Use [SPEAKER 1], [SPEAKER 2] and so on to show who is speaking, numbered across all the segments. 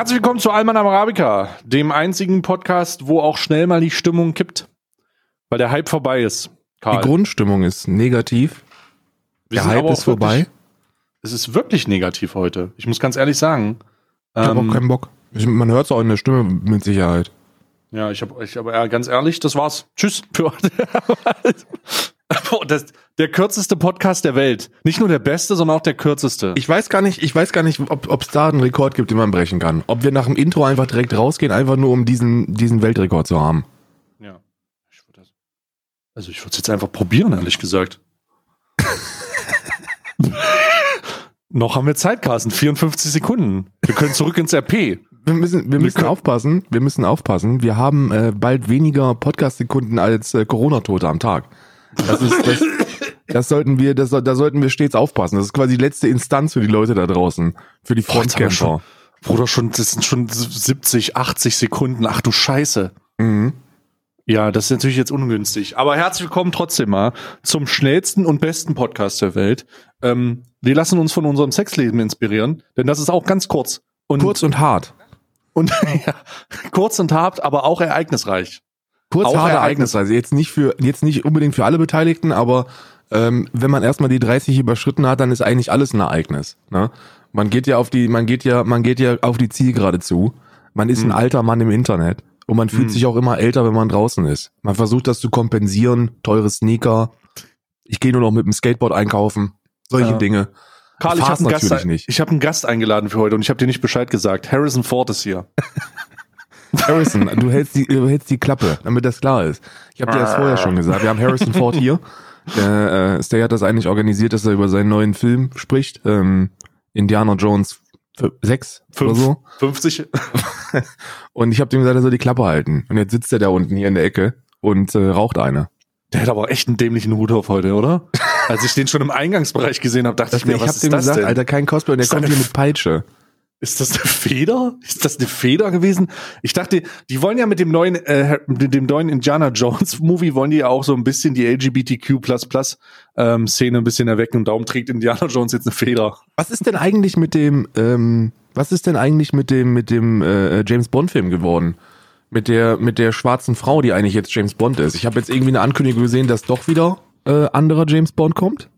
[SPEAKER 1] Herzlich willkommen zu Alman Arabica, dem einzigen Podcast, wo auch schnell mal die Stimmung kippt, weil der Hype vorbei ist.
[SPEAKER 2] Karl. Die Grundstimmung ist negativ.
[SPEAKER 1] Wir der Hype ist vorbei. Wirklich, es ist wirklich negativ heute. Ich muss ganz ehrlich sagen.
[SPEAKER 2] Ich ähm, habe auch keinen Bock. Ich, man hört es auch in der Stimme mit Sicherheit.
[SPEAKER 1] Ja, ich habe, ich aber ganz ehrlich, das war's. Tschüss für heute. das, der kürzeste Podcast der Welt. Nicht nur der beste, sondern auch der kürzeste.
[SPEAKER 2] Ich weiß gar nicht, ich weiß gar nicht, ob es da einen Rekord gibt, den man brechen kann. Ob wir nach dem Intro einfach direkt rausgehen, einfach nur um diesen, diesen Weltrekord zu haben.
[SPEAKER 1] Ja. Ich das, also ich würde es jetzt einfach probieren, ehrlich gesagt. Noch haben wir Zeit, Carsten. 54 Sekunden. Wir können zurück ins RP
[SPEAKER 2] wir müssen, wir müssen aufpassen. Wir müssen aufpassen. Wir haben äh, bald weniger Podcast-Sekunden als äh, Corona-Tote am Tag. Das ist, das, das sollten wir, das, da sollten wir stets aufpassen. Das ist quasi die letzte Instanz für die Leute da draußen, für die Frontkämpfer.
[SPEAKER 1] Bruder, schon, das sind schon 70, 80 Sekunden. Ach du Scheiße. Mhm. Ja, das ist natürlich jetzt ungünstig. Aber herzlich willkommen trotzdem mal zum schnellsten und besten Podcast der Welt. Ähm, wir lassen uns von unserem Sexleben inspirieren, denn das ist auch ganz kurz.
[SPEAKER 2] Und kurz und hart.
[SPEAKER 1] Und ja, kurz und hart, aber auch ereignisreich.
[SPEAKER 2] Kurz, auch hart, ereignisreich. Also jetzt nicht für, jetzt nicht unbedingt für alle Beteiligten, aber ähm, wenn man erstmal die 30 überschritten hat, dann ist eigentlich alles ein Ereignis. Ne? Man geht ja auf die, man geht ja, man geht ja auf die Zielgerade zu. Man ist hm. ein alter Mann im Internet und man fühlt hm. sich auch immer älter, wenn man draußen ist. Man versucht das zu kompensieren, teure Sneaker. Ich gehe nur noch mit dem Skateboard einkaufen, solche ja. Dinge.
[SPEAKER 1] Karl, ich habe einen, Gast, nicht. ich hab einen Gast eingeladen für heute und ich habe dir nicht Bescheid gesagt. Harrison Ford ist hier.
[SPEAKER 2] Harrison, du hältst, die, du hältst die Klappe, damit das klar ist. Ich habe dir das vorher schon gesagt. Wir haben Harrison Ford hier. Der, äh, Stay hat das eigentlich organisiert, dass er über seinen neuen Film spricht. Ähm, Indiana Jones 6
[SPEAKER 1] oder so. 50.
[SPEAKER 2] und ich habe ihm gesagt, er soll die Klappe halten. Und jetzt sitzt er da unten hier in der Ecke und äh, raucht eine.
[SPEAKER 1] Der hat aber echt einen dämlichen Hut auf heute, oder? Als ich den schon im Eingangsbereich gesehen habe, dachte das ich mir,
[SPEAKER 2] ich was hab ist dem das gesagt, denn? Alter, kein Cosplay, der ist kommt hier mit Peitsche.
[SPEAKER 1] Ist das eine Feder? Ist das eine Feder gewesen? Ich dachte, die wollen ja mit dem neuen, äh, mit dem neuen Indiana Jones Movie wollen die ja auch so ein bisschen die LGBTQ ähm, Szene ein bisschen erwecken und darum trägt Indiana Jones jetzt eine Feder.
[SPEAKER 2] Was ist denn eigentlich mit dem, ähm, was ist denn eigentlich mit dem, mit dem äh, James Bond Film geworden? mit der mit der schwarzen Frau, die eigentlich jetzt James Bond ist. Ich habe jetzt irgendwie eine Ankündigung gesehen, dass doch wieder äh, anderer James Bond kommt.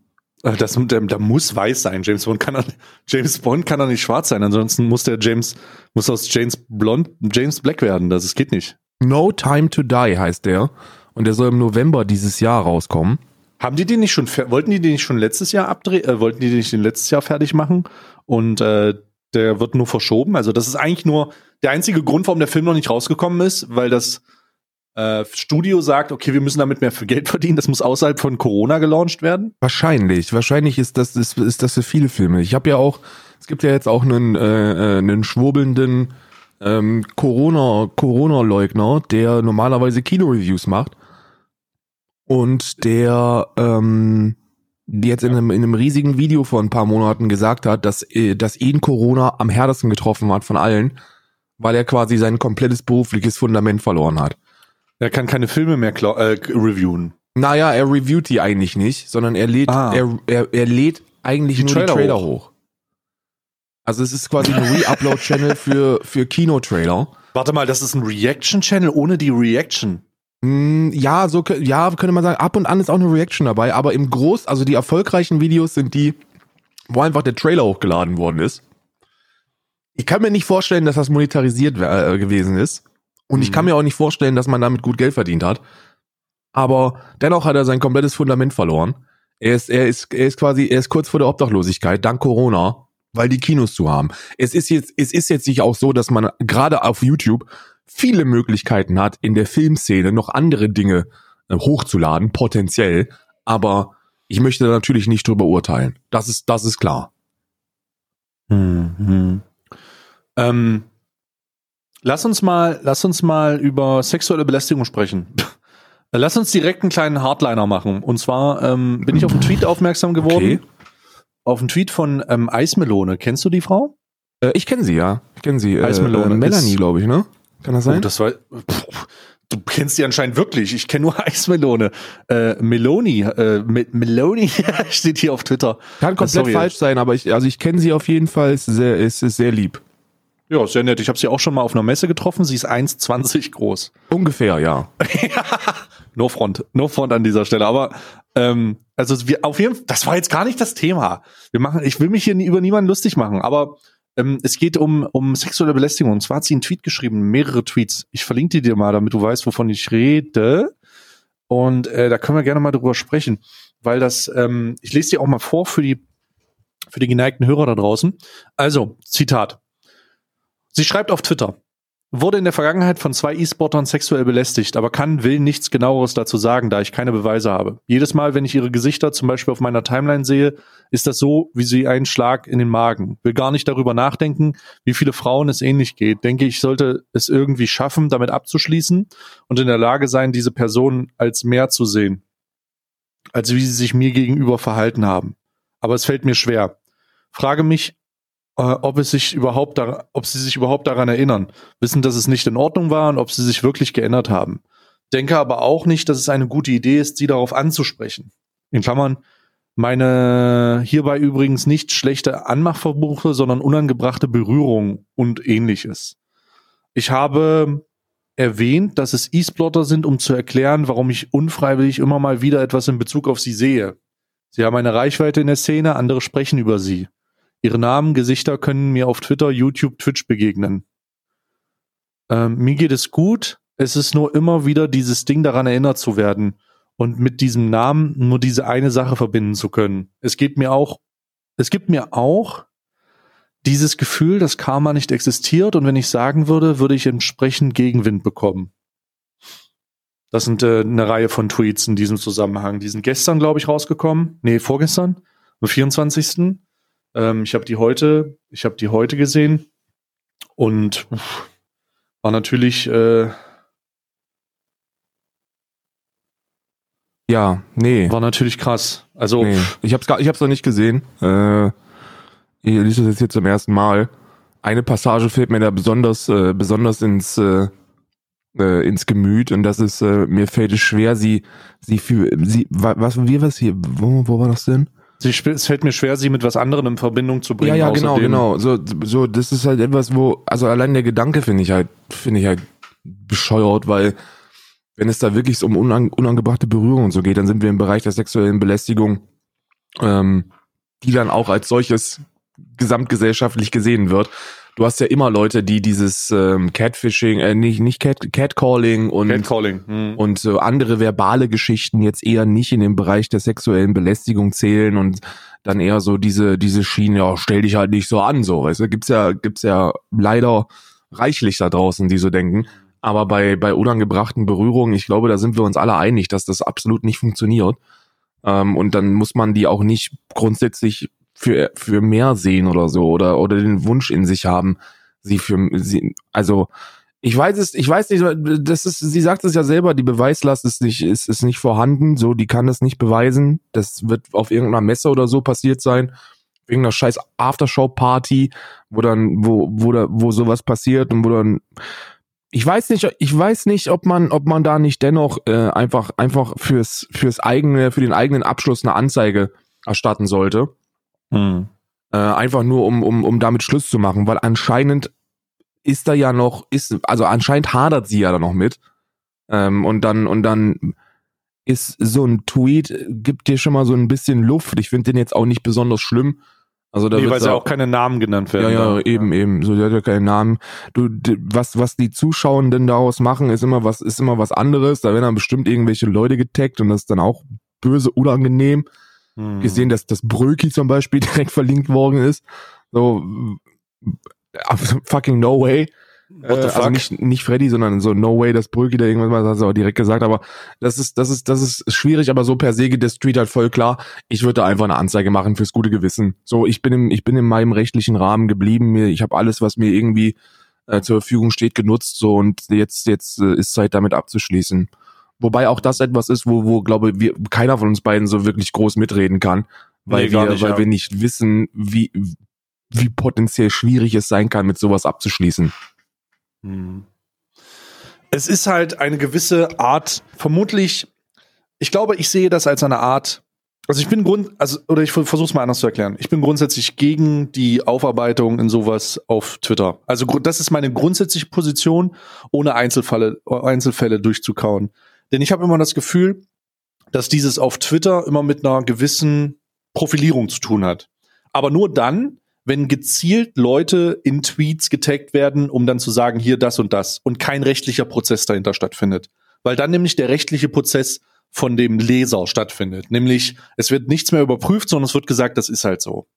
[SPEAKER 1] Äh, das, der, der muss weiß sein. James Bond kann James Bond kann er nicht schwarz sein. Ansonsten muss der James muss aus James Blond James Black werden. Das, das geht nicht.
[SPEAKER 2] No Time to Die heißt der und der soll im November dieses Jahr rauskommen.
[SPEAKER 1] Haben die den nicht schon wollten die den nicht schon letztes Jahr abdrehen? Äh, wollten die den nicht letztes Jahr fertig machen? Und äh, der wird nur verschoben. Also das ist eigentlich nur der einzige Grund, warum der Film noch nicht rausgekommen ist, weil das äh, Studio sagt, okay, wir müssen damit mehr für Geld verdienen, das muss außerhalb von Corona gelauncht werden?
[SPEAKER 2] Wahrscheinlich. Wahrscheinlich ist das, ist, ist das für viele Filme. Ich habe ja auch, es gibt ja jetzt auch einen, äh, äh einen schwurbelnden ähm, Corona, Corona-Leugner, der normalerweise Kino-Reviews macht. Und der ähm, jetzt in einem, in einem riesigen Video vor ein paar Monaten gesagt hat, dass, äh, dass ihn Corona am härtesten getroffen hat von allen, weil er quasi sein komplettes berufliches Fundament verloren hat.
[SPEAKER 1] Er kann keine Filme mehr äh, reviewen.
[SPEAKER 2] Naja, er reviewt die eigentlich nicht, sondern er lädt, ah. er, er, er lädt eigentlich die nur Trailer die Trailer hoch. hoch. Also es ist quasi ein Re-Upload-Channel für, für Kino-Trailer.
[SPEAKER 1] Warte mal, das ist ein Reaction-Channel ohne die Reaction.
[SPEAKER 2] Mm, ja, so ja, könnte man sagen, ab und an ist auch eine Reaction dabei, aber im Groß, also die erfolgreichen Videos sind die, wo einfach der Trailer hochgeladen worden ist. Ich kann mir nicht vorstellen, dass das monetarisiert äh, gewesen ist. Und mhm. ich kann mhm. mir auch nicht vorstellen, dass man damit gut Geld verdient hat. Aber dennoch hat er sein komplettes Fundament verloren. Er ist, er ist, er ist quasi, er ist kurz vor der Obdachlosigkeit, dank Corona, weil die Kinos zu haben. Es ist jetzt, es ist jetzt nicht auch so, dass man gerade auf YouTube viele Möglichkeiten hat, in der Filmszene noch andere Dinge äh, hochzuladen, potenziell. Aber ich möchte natürlich nicht drüber urteilen. Das ist, das ist klar.
[SPEAKER 1] Mhm. Ähm, lass uns mal, lass uns mal über sexuelle Belästigung sprechen. lass uns direkt einen kleinen Hardliner machen. Und zwar ähm, bin ich auf einen Tweet aufmerksam geworden. Okay. Auf einen Tweet von ähm, Eismelone. Kennst du die Frau?
[SPEAKER 2] Äh, ich kenne sie, ja. Ich kenne sie. Äh, Eismelone. Äh, Melanie, glaube ich, ne?
[SPEAKER 1] Kann das sein? Oh, das war. Pff, du kennst die anscheinend wirklich. Ich kenne nur Eismelone. Äh, Meloni, äh, Meloni steht hier auf Twitter.
[SPEAKER 2] Kann komplett Sorry. falsch sein, aber ich, also ich kenne sie auf jeden Fall. Sehr, ist, ist sehr lieb.
[SPEAKER 1] Ja, sehr nett. Ich habe sie auch schon mal auf einer Messe getroffen. Sie ist 1,20 groß.
[SPEAKER 2] Ungefähr, ja.
[SPEAKER 1] no front, no front an dieser Stelle. Aber ähm, also wir auf jeden Fall, das war jetzt gar nicht das Thema. Wir machen, ich will mich hier nie, über niemanden lustig machen, aber ähm, es geht um, um sexuelle Belästigung. Und zwar hat sie einen Tweet geschrieben, mehrere Tweets. Ich verlinke die dir mal, damit du weißt, wovon ich rede. Und äh, da können wir gerne mal drüber sprechen, weil das, ähm, ich lese dir auch mal vor für die, für die geneigten Hörer da draußen. Also, Zitat. Sie schreibt auf Twitter, wurde in der Vergangenheit von zwei E-Sportern sexuell belästigt, aber kann, will nichts genaueres dazu sagen, da ich keine Beweise habe. Jedes Mal, wenn ich ihre Gesichter zum Beispiel auf meiner Timeline sehe, ist das so wie sie einen Schlag in den Magen. Will gar nicht darüber nachdenken, wie viele Frauen es ähnlich geht. Denke ich, sollte es irgendwie schaffen, damit abzuschließen und in der Lage sein, diese Person als mehr zu sehen, als wie sie sich mir gegenüber verhalten haben. Aber es fällt mir schwer. Frage mich, ob es sich überhaupt da, ob sie sich überhaupt daran erinnern, wissen, dass es nicht in Ordnung war und ob sie sich wirklich geändert haben. Denke aber auch nicht, dass es eine gute Idee ist, sie darauf anzusprechen. In Klammern, meine hierbei übrigens nicht schlechte Anmachverbuche, sondern unangebrachte Berührung und ähnliches. Ich habe erwähnt, dass es E-Splotter sind, um zu erklären, warum ich unfreiwillig immer mal wieder etwas in Bezug auf sie sehe. Sie haben eine Reichweite in der Szene, andere sprechen über sie. Ihre Namen, Gesichter können mir auf Twitter, YouTube, Twitch begegnen. Ähm, mir geht es gut. Es ist nur immer wieder dieses Ding daran erinnert zu werden und mit diesem Namen nur diese eine Sache verbinden zu können. Es geht mir auch, es gibt mir auch dieses Gefühl, dass Karma nicht existiert und wenn ich sagen würde, würde ich entsprechend Gegenwind bekommen. Das sind äh, eine Reihe von Tweets in diesem Zusammenhang. Die sind gestern, glaube ich, rausgekommen. Nee, vorgestern, am 24. Ähm, ich habe die heute, ich habe die heute gesehen und uff, war natürlich äh,
[SPEAKER 2] Ja, nee.
[SPEAKER 1] war natürlich krass. Also
[SPEAKER 2] nee. Ich hab's, gar- ich hab's noch nicht gesehen. Äh, ich lese das jetzt hier zum ersten Mal. Eine Passage fällt mir da besonders, äh, besonders ins, äh, äh, ins Gemüt und das ist, äh, mir fällt es schwer, sie, sie für, sie, wa- was, wie was hier, wo, wo war das denn?
[SPEAKER 1] Sie, es fällt mir schwer, sie mit was anderem in Verbindung zu bringen.
[SPEAKER 2] Ja, ja, genau, genau. So, so, das ist halt etwas, wo, also allein der Gedanke finde ich halt, finde ich halt bescheuert, weil wenn es da wirklich um unang unangebrachte Berührung und so geht, dann sind wir im Bereich der sexuellen Belästigung, ähm, die dann auch als solches gesamtgesellschaftlich gesehen wird. Du hast ja immer Leute, die dieses ähm, Catfishing, äh, nicht, nicht Cat, Catcalling und
[SPEAKER 1] Catcalling. Hm.
[SPEAKER 2] und so andere verbale Geschichten jetzt eher nicht in den Bereich der sexuellen Belästigung zählen und dann eher so diese diese Schiene, ja, stell dich halt nicht so an, so, weißt du, gibt's ja gibt's ja leider reichlich da draußen, die so denken, aber bei bei unangebrachten Berührungen, ich glaube, da sind wir uns alle einig, dass das absolut nicht funktioniert. Ähm, und dann muss man die auch nicht grundsätzlich für für mehr sehen oder so oder oder den Wunsch in sich haben, sie für sie also ich weiß es, ich weiß nicht, das ist, sie sagt es ja selber, die Beweislast ist nicht, ist, ist nicht vorhanden, so, die kann das nicht beweisen. Das wird auf irgendeiner Messe oder so passiert sein. Irgendeiner scheiß Aftershow-Party, wo dann, wo, wo da, wo sowas passiert und wo dann, ich weiß nicht, ich weiß nicht, ob man, ob man da nicht dennoch äh, einfach, einfach fürs, fürs eigene, für den eigenen Abschluss eine Anzeige erstatten sollte.
[SPEAKER 1] Hm.
[SPEAKER 2] Äh, einfach nur, um, um, um damit Schluss zu machen, weil anscheinend ist da ja noch, ist, also anscheinend hadert sie ja da noch mit. Ähm, und dann, und dann ist so ein Tweet, gibt dir schon mal so ein bisschen Luft. Ich finde den jetzt auch nicht besonders schlimm. Also da
[SPEAKER 1] Nee, weil ja auch keine Namen genannt
[SPEAKER 2] ja,
[SPEAKER 1] werden.
[SPEAKER 2] ja,
[SPEAKER 1] da.
[SPEAKER 2] eben, eben. So, der hat ja keinen Namen. Du, d- was, was die Zuschauenden daraus machen, ist immer was, ist immer was anderes. Da werden dann bestimmt irgendwelche Leute getaggt und das ist dann auch böse, unangenehm
[SPEAKER 1] Hm.
[SPEAKER 2] gesehen, dass das Bröki zum Beispiel direkt verlinkt worden ist. So fucking no way.
[SPEAKER 1] What the
[SPEAKER 2] Äh, also nicht, nicht Freddy, sondern so no way, dass Bröki da irgendwas mal, das hast du auch direkt gesagt, aber das ist, das ist, das ist schwierig, aber so per se geht der Street halt voll klar. Ich würde da einfach eine Anzeige machen fürs gute Gewissen. So, ich bin im, ich bin in meinem rechtlichen Rahmen geblieben. Ich habe alles, was mir irgendwie äh, zur Verfügung steht, genutzt. So und jetzt, jetzt äh, ist Zeit, damit abzuschließen. Wobei auch das etwas ist, wo, wo glaube ich, wir, keiner von uns beiden so wirklich groß mitreden kann, weil
[SPEAKER 1] Nee,
[SPEAKER 2] wir,
[SPEAKER 1] nicht,
[SPEAKER 2] weil
[SPEAKER 1] ja.
[SPEAKER 2] wir nicht wissen, wie, wie potenziell schwierig es sein kann, mit sowas abzuschließen.
[SPEAKER 1] Hm. Es ist halt eine gewisse Art, vermutlich, ich glaube, ich sehe das als eine Art Also ich bin grund, also oder ich versuche es mal anders zu erklären. Ich bin grundsätzlich gegen die Aufarbeitung in sowas auf Twitter. Also das ist meine grundsätzliche Position, ohne Einzelfälle, Einzelfälle durchzukauen. Denn ich habe immer das Gefühl, dass dieses auf Twitter immer mit einer gewissen Profilierung zu tun hat. Aber nur dann, wenn gezielt Leute in Tweets getaggt werden, um dann zu sagen, hier das und das und kein rechtlicher Prozess dahinter stattfindet. Weil dann nämlich der rechtliche Prozess von dem Leser stattfindet. Nämlich, es wird nichts mehr überprüft, sondern es wird gesagt, das ist halt so.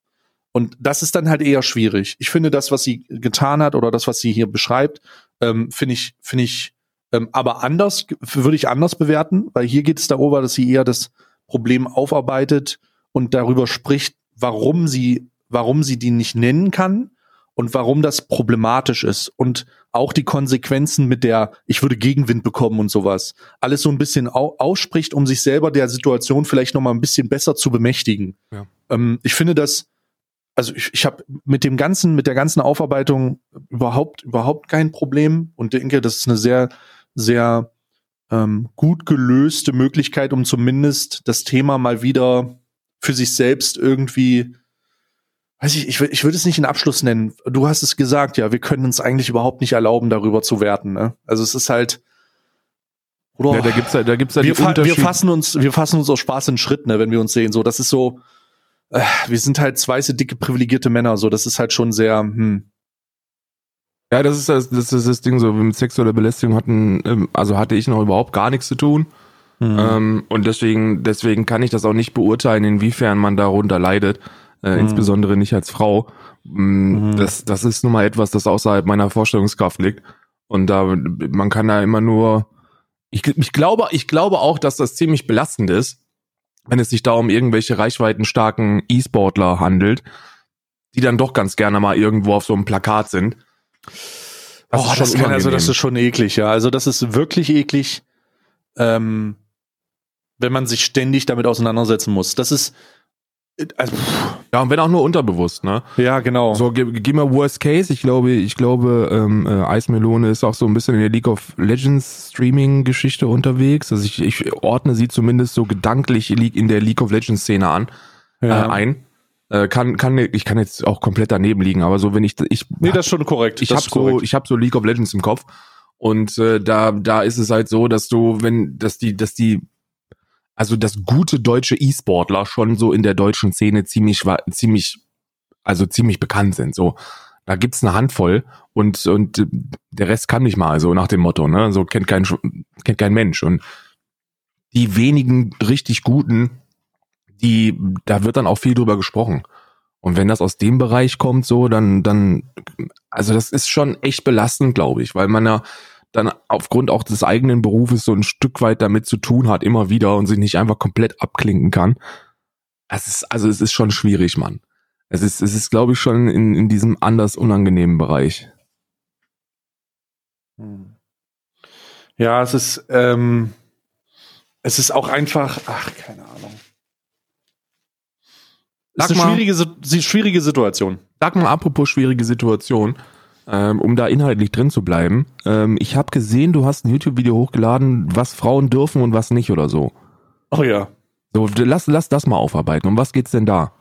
[SPEAKER 1] Und das ist dann halt eher schwierig. Ich finde das, was sie getan hat oder das, was sie hier beschreibt, ähm, finde ich, finde ich, ähm, aber anders, würde ich anders bewerten, weil hier geht es darüber, dass sie eher das Problem aufarbeitet und darüber spricht, warum sie, warum sie die nicht nennen kann und warum das problematisch ist und auch die Konsequenzen mit der, ich würde Gegenwind bekommen und sowas, alles so ein bisschen au ausspricht, um sich selber der Situation vielleicht noch mal ein bisschen besser zu bemächtigen. Ja. Ähm, ich finde das, also ich, ich habe mit dem ganzen, mit der ganzen Aufarbeitung überhaupt überhaupt kein Problem und denke, das ist eine sehr, sehr ähm, gut gelöste Möglichkeit, um zumindest das Thema mal wieder für sich selbst irgendwie weiß ich, ich, ich würde es nicht einen Abschluss nennen. Du hast es gesagt, ja, wir können uns eigentlich überhaupt nicht erlauben, darüber zu werten. Ne? Also es ist halt.
[SPEAKER 2] Oder, ja, da gibt's halt, da gibt's halt
[SPEAKER 1] wir, fa wir fassen uns, wir fassen uns aus Spaß in Schritt, ne, wenn wir uns sehen. So, das ist so. Äh, wir sind halt weiße, dicke, privilegierte Männer. So, das ist halt schon sehr. Hm.
[SPEAKER 2] Ja, das ist das, das ist das Ding so. Mit sexueller Belästigung hatten, ähm, also hatte ich noch überhaupt gar nichts zu tun. Mhm. Ähm, und deswegen, deswegen kann ich das auch nicht beurteilen, inwiefern man darunter leidet äh, mhm. insbesondere nicht als Frau. Mm, mhm. Das, das ist nun mal etwas, das außerhalb meiner Vorstellungskraft liegt. Und da, man kann da immer nur, ich, ich glaube, ich glaube auch, dass das ziemlich belastend ist, wenn es sich da um irgendwelche reichweitenstarken E-Sportler handelt, die dann doch ganz gerne mal irgendwo auf so einem Plakat sind.
[SPEAKER 1] Das oh, das kann, also das ist schon eklig, ja. Also das ist wirklich eklig, ähm, wenn man sich ständig damit auseinandersetzen muss. Das ist,
[SPEAKER 2] also, ja, und wenn auch nur unterbewusst, ne?
[SPEAKER 1] Ja, genau.
[SPEAKER 2] So, geh, geh mal Worst Case. Ich glaube, ich glaube, ähm, äh, Eismelone ist auch so ein bisschen in der League of Legends Streaming-Geschichte unterwegs. Also ich, ich ordne sie zumindest so gedanklich in der League of Legends Szene an, ja. äh, ein. Äh, kann, kann, ich kann jetzt auch komplett daneben liegen, aber so, wenn ich, ich.
[SPEAKER 1] Nee, das ist schon korrekt.
[SPEAKER 2] Ich habe so, ich habe so League of Legends im Kopf. Und äh, da, da ist es halt so, dass du, wenn, dass die, dass die also dass gute deutsche E-Sportler schon so in der deutschen Szene ziemlich, ziemlich, also ziemlich bekannt sind. So, da gibt's eine Handvoll und und der Rest kann nicht mal so nach dem Motto, ne? So kennt kein kennt kein Mensch und die wenigen richtig guten, die da wird dann auch viel drüber gesprochen. Und wenn das aus dem Bereich kommt, so dann dann also das ist schon echt belastend, glaube ich, weil man ja dann aufgrund auch des eigenen Berufes so ein Stück weit damit zu tun hat, immer wieder und sich nicht einfach komplett abklinken kann. Es ist, also es ist schon schwierig, Mann. Es ist, es ist, glaube ich, schon in, in diesem anders unangenehmen Bereich.
[SPEAKER 1] Hm. Ja, es ist, ähm, es ist auch einfach, ach, keine Ahnung. Es ist eine schwierige, schwierige Situation.
[SPEAKER 2] Sag mal, apropos schwierige Situation ähm, um da inhaltlich drin zu bleiben. Ähm, ich habe gesehen, du hast ein YouTube-Video hochgeladen, was Frauen dürfen und was nicht oder so.
[SPEAKER 1] Oh ja.
[SPEAKER 2] So, lass, lass das mal aufarbeiten. Um was geht's denn da?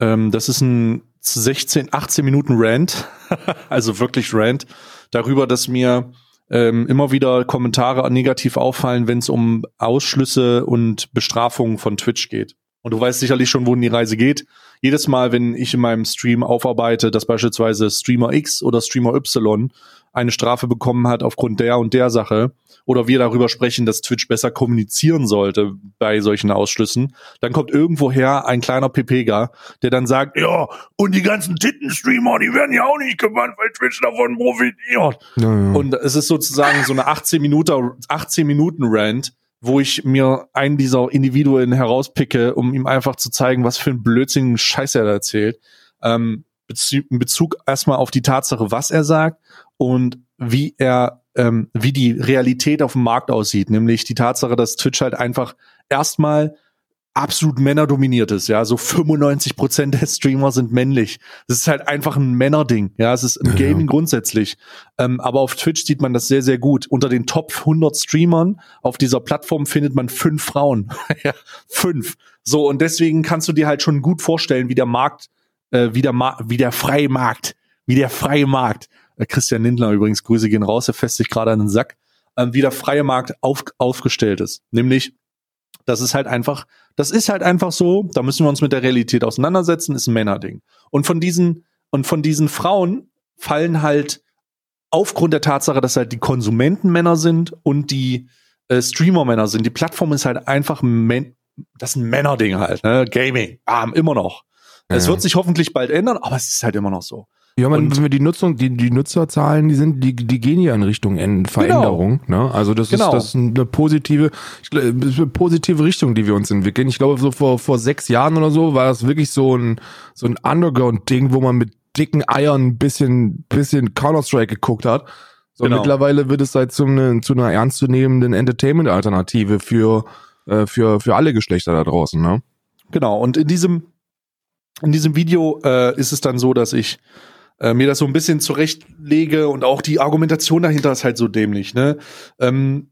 [SPEAKER 1] Ähm, das ist ein 16, 18 Minuten Rant, also wirklich Rant, darüber, dass mir ähm, immer wieder Kommentare negativ auffallen, wenn es um Ausschlüsse und Bestrafungen von Twitch geht. Und du weißt sicherlich schon, wohin die Reise geht. Jedes Mal, wenn ich in meinem Stream aufarbeite, dass beispielsweise Streamer X oder Streamer Y eine Strafe bekommen hat aufgrund der und der Sache, oder wir darüber sprechen, dass Twitch besser kommunizieren sollte bei solchen Ausschlüssen, dann kommt irgendwoher ein kleiner Pepega, der dann sagt, ja, und die ganzen Titten-Streamer, die werden ja auch nicht gebannt, weil Twitch davon profitiert. Ja, ja. Und es ist sozusagen so eine 18 Minuten, 18 Minuten Rant, wo ich mir einen dieser Individuen herauspicke, um ihm einfach zu zeigen, was für ein blödsinnigen Scheiß er da erzählt. Ähm, in Bezug erstmal auf die Tatsache, was er sagt und wie er, ähm, wie die Realität auf dem Markt aussieht, nämlich die Tatsache, dass Twitch halt einfach erstmal absolut männerdominiert ist, ja, so 95 Prozent der Streamer sind männlich. Das ist halt einfach ein Männerding, ja, es ist im Gaming ja. grundsätzlich. Ähm, aber auf Twitch sieht man das sehr, sehr gut. Unter den Top 100 Streamern auf dieser Plattform findet man fünf Frauen, ja, fünf. So und deswegen kannst du dir halt schon gut vorstellen, wie der Markt, äh, wie der Ma wie der freie Markt, wie der freie Markt. Äh, Christian Lindler übrigens, Grüße gehen raus, er fässt sich gerade an den Sack, äh, wie der freie Markt auf, aufgestellt ist, nämlich das ist halt einfach, das ist halt einfach so, da müssen wir uns mit der Realität auseinandersetzen, ist ein Männerding. Und von diesen, und von diesen Frauen fallen halt aufgrund der Tatsache, dass halt die Konsumenten Männer sind und die äh, Streamer Männer sind. Die Plattform ist halt einfach, das ist ein Männerding halt, ne? Gaming, ah, immer noch. Ja. Es wird sich hoffentlich bald ändern, aber es ist halt immer noch so.
[SPEAKER 2] Ja, man, wenn wir die Nutzung, die, die Nutzerzahlen, die sind, die, die gehen ja in Richtung Veränderung. Genau. Ne? Also das genau. ist das ist eine positive, eine positive Richtung, die wir uns entwickeln. Ich glaube, so vor, vor sechs Jahren oder so war das wirklich so ein, so ein Underground-Ding, wo man mit dicken Eiern ein bisschen, bisschen Counter-Strike geguckt hat. So genau. mittlerweile wird es halt zu, eine, zu einer ernstzunehmenden Entertainment-Alternative für, äh, für, für alle Geschlechter da draußen, ne?
[SPEAKER 1] Genau. Und in diesem, in diesem Video äh, ist es dann so, dass ich äh, mir das so ein bisschen zurechtlege und auch die Argumentation dahinter ist halt so dämlich. Ne? Ähm,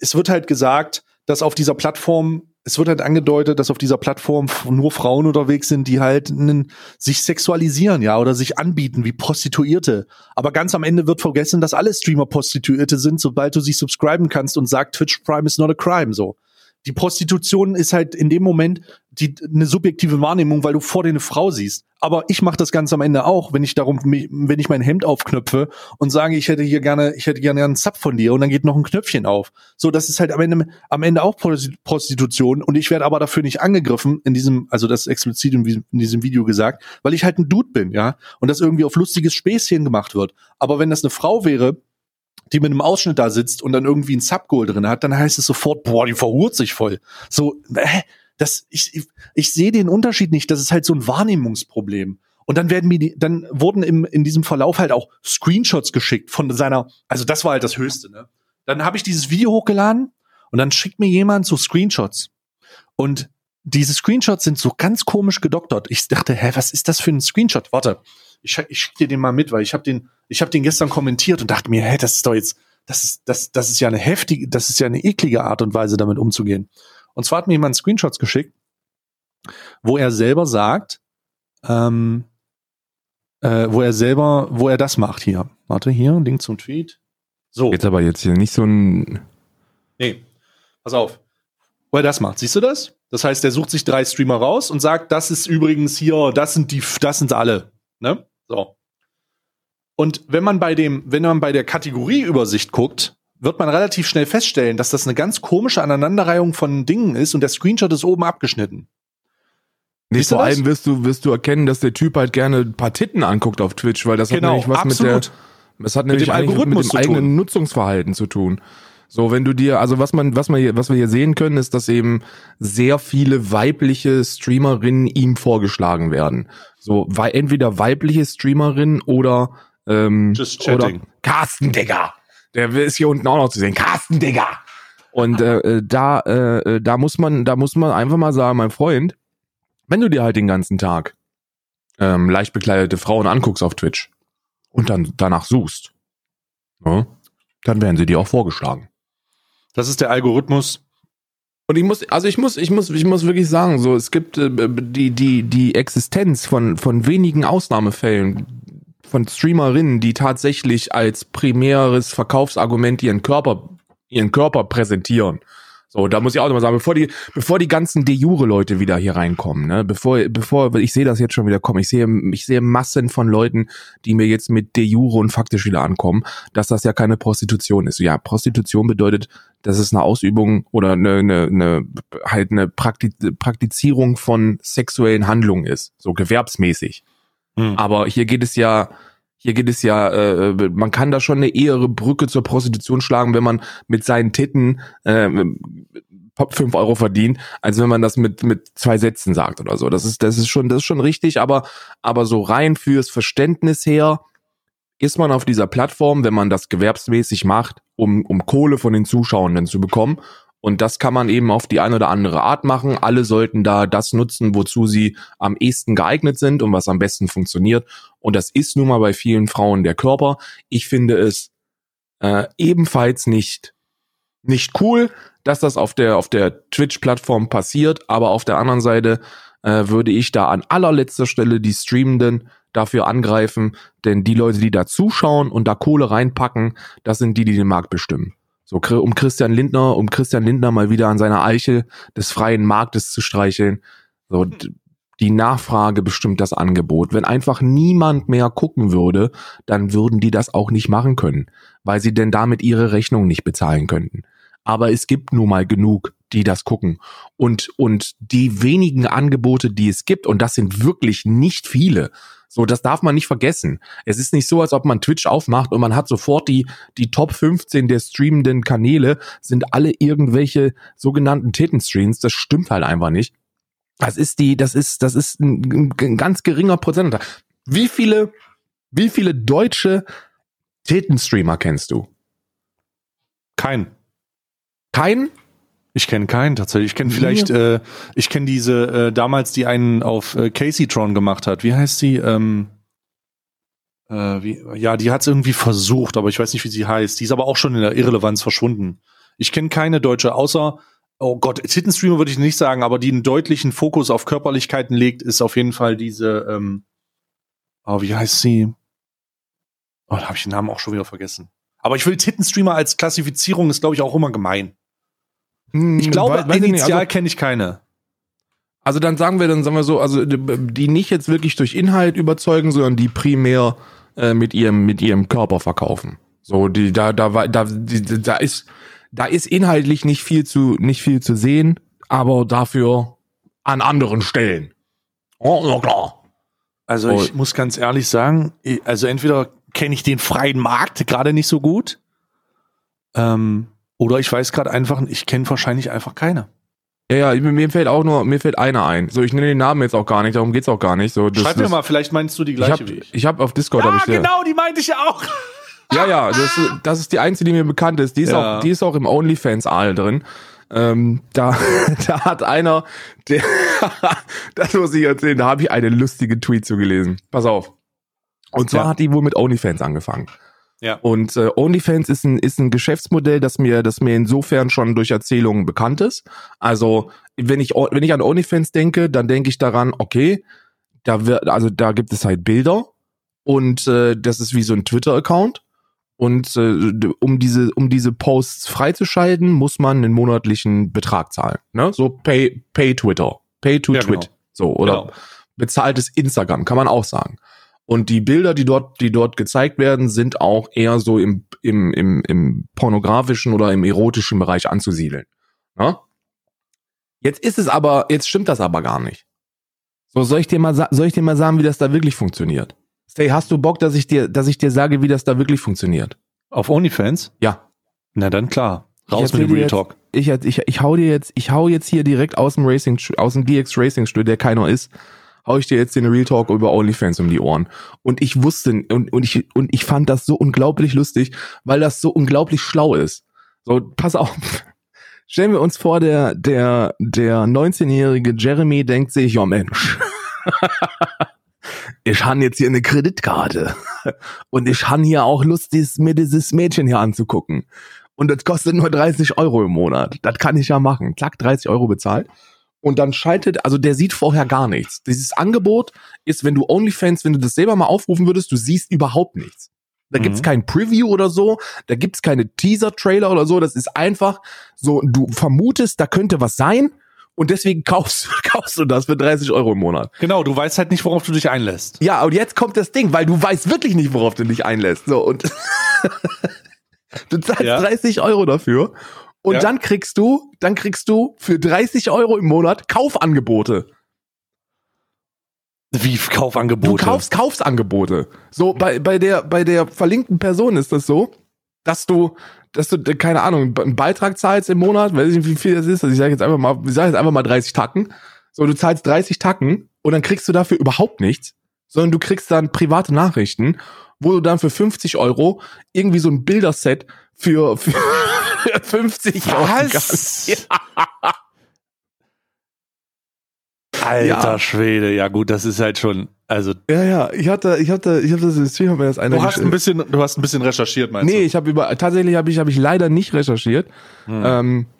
[SPEAKER 1] es wird halt gesagt, dass auf dieser Plattform es wird halt angedeutet, dass auf dieser Plattform nur Frauen unterwegs sind, die halt einen, sich sexualisieren, ja, oder sich anbieten wie Prostituierte. Aber ganz am Ende wird vergessen, dass alle Streamer Prostituierte sind, sobald du sie subscriben kannst und sagst, Twitch Prime is not a crime, so die Prostitution ist halt in dem Moment die eine subjektive Wahrnehmung, weil du vor dir eine Frau siehst. Aber ich mache das Ganze am Ende auch, wenn ich darum, wenn ich mein Hemd aufknöpfe und sage, ich hätte hier gerne, ich hätte gerne einen Zap von dir und dann geht noch ein Knöpfchen auf. So, das ist halt am Ende, am Ende auch Prostitution und ich werde aber dafür nicht angegriffen in diesem, also das explizit in diesem Video gesagt, weil ich halt ein Dude bin, ja, und das irgendwie auf lustiges Späßchen gemacht wird. Aber wenn das eine Frau wäre, die mit einem Ausschnitt da sitzt und dann irgendwie ein Subgoal drin hat, dann heißt es sofort, boah, die verhurt sich voll. So, äh, das, ich, ich, ich sehe den Unterschied nicht. Das ist halt so ein Wahrnehmungsproblem. Und dann werden mir die, dann wurden im, in diesem Verlauf halt auch Screenshots geschickt von seiner, also das war halt das Höchste, ne? Dann habe ich dieses Video hochgeladen und dann schickt mir jemand so Screenshots. Und diese Screenshots sind so ganz komisch gedoktert. Ich dachte, hä, was ist das für ein Screenshot? Warte, ich, ich schicke dir den mal mit, weil ich habe den, ich habe den gestern kommentiert und dachte mir, hä, das ist doch jetzt, das ist, das, das ist ja eine heftige, das ist ja eine eklige Art und Weise, damit umzugehen. Und zwar hat mir jemand Screenshots geschickt, wo er selber sagt, ähm, äh, wo er selber, wo er das macht hier. Warte, hier, Link zum Tweet.
[SPEAKER 2] So. Jetzt aber jetzt hier nicht so ein.
[SPEAKER 1] Nee, pass auf. Wo er das macht. Siehst du das? Das heißt, er sucht sich drei Streamer raus und sagt, das ist übrigens hier, das sind die, das sind alle. Ne? So. Und wenn man bei dem, wenn man bei der Kategorieübersicht guckt, wird man relativ schnell feststellen, dass das eine ganz komische Aneinanderreihung von Dingen ist und der Screenshot ist oben abgeschnitten.
[SPEAKER 2] Nee, vor allem wirst du, wirst du erkennen, dass der Typ halt gerne ein paar Titten anguckt auf Twitch, weil das genau, hat nämlich was absolut. mit der, das hat nämlich mit dem, Algorithmus mit dem eigenen Nutzungsverhalten zu tun. So, wenn du dir, also was man, was man hier, was wir hier sehen können, ist, dass eben sehr viele weibliche Streamerinnen ihm vorgeschlagen werden. So, weil entweder weibliche Streamerinnen oder ähm, Just oder Carsten Digger. Der ist hier unten auch noch zu sehen. Carsten Digger. Und äh, äh da, äh, da muss man, da muss man einfach mal sagen, mein Freund, wenn du dir halt den ganzen Tag ähm, leicht bekleidete Frauen anguckst auf Twitch und dann danach suchst, ne, dann werden sie dir auch vorgeschlagen.
[SPEAKER 1] Das ist der Algorithmus.
[SPEAKER 2] Und ich muss, also ich muss, ich muss, ich muss wirklich sagen, so es gibt äh, die die die Existenz von von wenigen Ausnahmefällen von Streamerinnen, die tatsächlich als primäres Verkaufsargument ihren Körper ihren Körper präsentieren. So, da muss ich auch nochmal sagen, bevor die, bevor die ganzen de jure Leute wieder hier reinkommen, ne, bevor, bevor, ich sehe das jetzt schon wieder kommen, ich sehe, ich sehe Massen von Leuten, die mir jetzt mit de jure und faktisch wieder ankommen, dass das ja keine Prostitution ist. Ja, Prostitution bedeutet, dass es eine Ausübung oder eine, eine, eine halt eine Praktizierung von sexuellen Handlungen ist, so gewerbsmäßig. Mhm. Aber hier geht es ja, hier geht es ja, äh, man kann da schon eine ehere Brücke zur Prostitution schlagen, wenn man mit seinen Titten äh, fünf Euro verdient, als wenn man das mit mit zwei Sätzen sagt oder so. Das ist das ist schon das ist schon richtig, aber aber so rein fürs Verständnis her ist man auf dieser Plattform, wenn man das gewerbsmäßig macht, um um Kohle von den Zuschauenden zu bekommen Und das kann man eben auf die eine oder andere Art machen. Alle sollten da das nutzen, wozu sie am ehesten geeignet sind und was am besten funktioniert. Und das ist nun mal bei vielen Frauen der Körper. Ich finde es äh, ebenfalls nicht nicht cool, dass das auf der auf der Twitch-Plattform passiert. Aber auf der anderen Seite äh, würde ich da an allerletzter Stelle die Streamenden dafür angreifen, denn die Leute, die da zuschauen und da Kohle reinpacken, das sind die, die den Markt bestimmen. So, um Christian Lindner, um Christian Lindner mal wieder an seiner Eiche des freien Marktes zu streicheln. So, die Nachfrage bestimmt das Angebot. Wenn einfach niemand mehr gucken würde, dann würden die das auch nicht machen können, weil sie denn damit ihre Rechnung nicht bezahlen könnten. Aber es gibt nun mal genug, die das gucken. Und, und die wenigen Angebote, die es gibt, und das sind wirklich nicht viele, so, das darf man nicht vergessen. Es ist nicht so, als ob man Twitch aufmacht und man hat sofort die, die Top 15 der streamenden Kanäle sind alle irgendwelche sogenannten Tittenstreams. Das stimmt halt einfach nicht. Das ist die, das ist, das ist ein, ein ganz geringer Prozentanteil. Wie viele, wie viele deutsche Tittenstreamer kennst du?
[SPEAKER 1] Kein.
[SPEAKER 2] Kein?
[SPEAKER 1] Ich kenne keinen tatsächlich. Ich kenne vielleicht, äh, ich kenne diese äh, damals, die einen auf äh, Casey Tron gemacht hat. Wie heißt sie? Ähm, äh, wie, ja, die hat es irgendwie versucht, aber ich weiß nicht, wie sie heißt. Die ist aber auch schon in der Irrelevanz verschwunden. Ich kenne keine deutsche, außer, oh Gott, Tittenstreamer würde ich nicht sagen, aber die einen deutlichen Fokus auf Körperlichkeiten legt, ist auf jeden Fall diese, ähm, oh, wie heißt sie? Oh, da habe ich den Namen auch schon wieder vergessen. Aber ich will Tittenstreamer als Klassifizierung ist, glaube ich, auch immer gemein.
[SPEAKER 2] Hm,
[SPEAKER 1] Ich glaube,
[SPEAKER 2] weiß- weiß nicht.
[SPEAKER 1] initial
[SPEAKER 2] Also-
[SPEAKER 1] kenne ich keine.
[SPEAKER 2] Also dann sagen wir, dann sagen wir so, also die nicht jetzt wirklich durch Inhalt überzeugen, sondern die primär äh, mit ihrem mit ihrem Körper verkaufen. So die da da da die, da ist da ist inhaltlich nicht viel zu nicht viel zu sehen, aber dafür an anderen Stellen. Oh, ja klar.
[SPEAKER 1] Also
[SPEAKER 2] Oh.
[SPEAKER 1] ich muss ganz ehrlich sagen, also entweder kenne ich den freien Markt gerade nicht so gut, ähm, oder ich weiß gerade einfach, ich kenne wahrscheinlich einfach keine.
[SPEAKER 2] Ja, ja, mir mir fällt auch nur mir fällt einer ein. So ich nenne den Namen jetzt auch gar nicht, darum geht's auch gar nicht. So das,
[SPEAKER 1] Schreib mir
[SPEAKER 2] das,
[SPEAKER 1] mal, vielleicht meinst du die
[SPEAKER 2] Ich
[SPEAKER 1] gleiche
[SPEAKER 2] habe
[SPEAKER 1] wie ich.
[SPEAKER 2] ich hab auf Discord hab
[SPEAKER 1] Ja,
[SPEAKER 2] ich sehr-
[SPEAKER 1] genau, die meinte ich ja auch.
[SPEAKER 2] Ja, ja, das, das ist die einzige, die mir bekannt ist. Die ist,
[SPEAKER 1] Ja.
[SPEAKER 2] auch, die ist auch im OnlyFans-Aal drin. Ähm, da, da hat einer, der, das muss ich erzählen, da habe ich einen lustigen Tweet zu gelesen. Pass auf. Und zwar
[SPEAKER 1] Ja.
[SPEAKER 2] hat die wohl mit OnlyFans angefangen.
[SPEAKER 1] Ja.
[SPEAKER 2] Und äh, OnlyFans ist ein, ist ein Geschäftsmodell, das mir, das mir insofern schon durch Erzählungen bekannt ist. Also, wenn ich, wenn ich an OnlyFans denke, dann denke ich daran, okay, da wird, also da gibt es halt Bilder und äh, das ist wie so ein Twitter-Account. Und äh, um diese, um diese Posts freizuschalten, muss man einen monatlichen Betrag zahlen. Ne? So Pay, Pay Twitter. Pay to
[SPEAKER 1] Ja,
[SPEAKER 2] Twit.
[SPEAKER 1] genau.
[SPEAKER 2] So, oder
[SPEAKER 1] Genau.
[SPEAKER 2] bezahltes Instagram, kann man auch sagen. Und die Bilder, die dort, die dort gezeigt werden, sind auch eher so im, im, im, im pornografischen oder im erotischen Bereich anzusiedeln. Ne? Jetzt ist es aber, jetzt stimmt das aber gar nicht. So, soll ich dir mal, soll ich dir mal sagen, wie das da wirklich funktioniert? Stay, hast du Bock, dass ich dir, dass ich dir sage, wie das da wirklich funktioniert?
[SPEAKER 1] Auf OnlyFans?
[SPEAKER 2] Ja.
[SPEAKER 1] Na dann klar. Raus mit dem Real
[SPEAKER 2] jetzt-
[SPEAKER 1] Talk.
[SPEAKER 2] Ich, ich, ich hau dir jetzt, ich hau jetzt hier direkt aus dem Racing, aus dem DX Racing Studio, der keiner ist, hau ich dir jetzt den Real Talk über OnlyFans um die Ohren. Und ich wusste, und, und ich, und ich fand das so unglaublich lustig, weil das so unglaublich schlau ist. So, pass auf. Stellen wir uns vor, der, der, der 19-jährige Jeremy denkt sich, ja Mensch, ich han jetzt hier eine Kreditkarte und ich han hier auch Lust, dies, mir dieses Mädchen hier anzugucken. Und das kostet nur 30 Euro im Monat. Das kann ich ja machen. Zack, 30 Euro bezahlt. Und dann schaltet, also der sieht vorher gar nichts. Dieses Angebot ist, wenn du OnlyFans, wenn du das selber mal aufrufen würdest, du siehst überhaupt nichts. Da
[SPEAKER 1] Mhm.
[SPEAKER 2] gibt's kein Preview oder so, da gibt's keine Teaser-Trailer oder so. Das ist einfach so, du vermutest, da könnte was sein und deswegen kaufst, kaufst du das für 30 Euro im Monat.
[SPEAKER 1] Genau, du weißt halt nicht, worauf du dich einlässt.
[SPEAKER 2] Ja, und jetzt kommt das Ding, weil du weißt wirklich nicht, worauf du dich einlässt. So, und du zahlst
[SPEAKER 1] Ja.
[SPEAKER 2] 30 Euro dafür. Und
[SPEAKER 1] Ja.
[SPEAKER 2] dann kriegst du, dann kriegst du für 30 Euro im Monat Kaufangebote.
[SPEAKER 1] Wie
[SPEAKER 2] Du
[SPEAKER 1] Kaufangebote.
[SPEAKER 2] kaufst Kaufsangebote. So, bei, bei der, bei der verlinkten Person ist das so, dass du, dass du, äh, keine Ahnung, einen Beitrag zahlst im Monat, weiß ich nicht, wie viel das ist. Also ich sage jetzt einfach mal, ich sage jetzt einfach mal 30 Tacken. So, du zahlst 30 Tacken und dann kriegst du dafür überhaupt nichts, sondern du kriegst dann private Nachrichten, wo du dann für 50 Euro irgendwie so ein Bilderset für, für, 50
[SPEAKER 1] Was? Ja. Alter ja. Schwede, ja gut, das ist halt schon, also.
[SPEAKER 2] Ja, ja, ich hatte, ich hatte, ich hatte das im Stream, mir das einer
[SPEAKER 1] Du hast ein bisschen, du hast ein bisschen recherchiert,
[SPEAKER 2] meinst nee, du? Nee, ich habe über, tatsächlich habe ich, habe ich leider nicht recherchiert. Hm. Ähm, äh,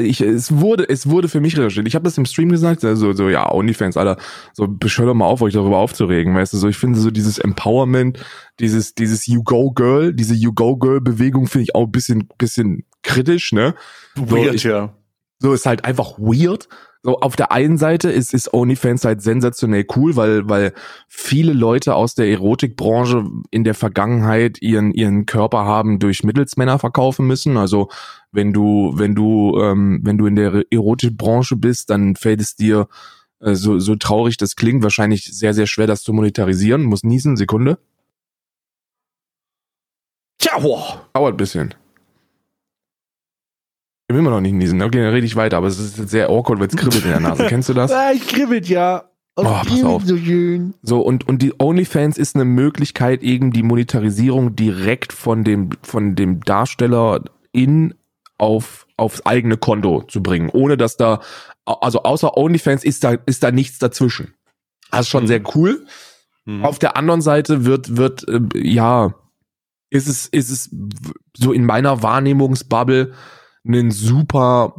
[SPEAKER 2] ich, es wurde, es wurde für mich recherchiert. Ich habe das im Stream gesagt, also so ja, OnlyFans, Alter, so beschör doch mal auf, euch darüber aufzuregen, weißt du, so ich finde so dieses Empowerment, dieses dieses You Go Girl, diese You Go Girl Bewegung finde ich auch ein bisschen bisschen kritisch, ne?
[SPEAKER 1] Weird, so, ich, ja.
[SPEAKER 2] So ist halt einfach weird. So auf der einen Seite ist ist OnlyFans halt sensationell cool, weil weil viele Leute aus der Erotikbranche in der Vergangenheit ihren ihren Körper haben durch Mittelsmänner verkaufen müssen. Also wenn du wenn du ähm, wenn du in der Erotikbranche bist, dann fällt es dir äh, so so traurig das klingt wahrscheinlich sehr sehr schwer, das zu monetarisieren. Muss niesen Sekunde.
[SPEAKER 1] Tja, boah.
[SPEAKER 2] Dauert bisschen. Ich will immer noch nicht niesen. Okay, dann rede ich weiter, aber es ist sehr awkward, weil es kribbelt in der Nase. Kennst du das?
[SPEAKER 1] Ja, ich kribbelt, ja.
[SPEAKER 2] Oh, pass auf. So und und die OnlyFans ist eine Möglichkeit eben die Monetarisierung direkt von dem von dem Darsteller in auf aufs eigene Konto zu bringen, ohne dass da also außer OnlyFans ist da ist da nichts dazwischen. Das ist schon mhm. sehr cool. Mhm. Auf der anderen Seite wird wird äh, ja ist es ist es so in meiner Wahrnehmungsbubble ein super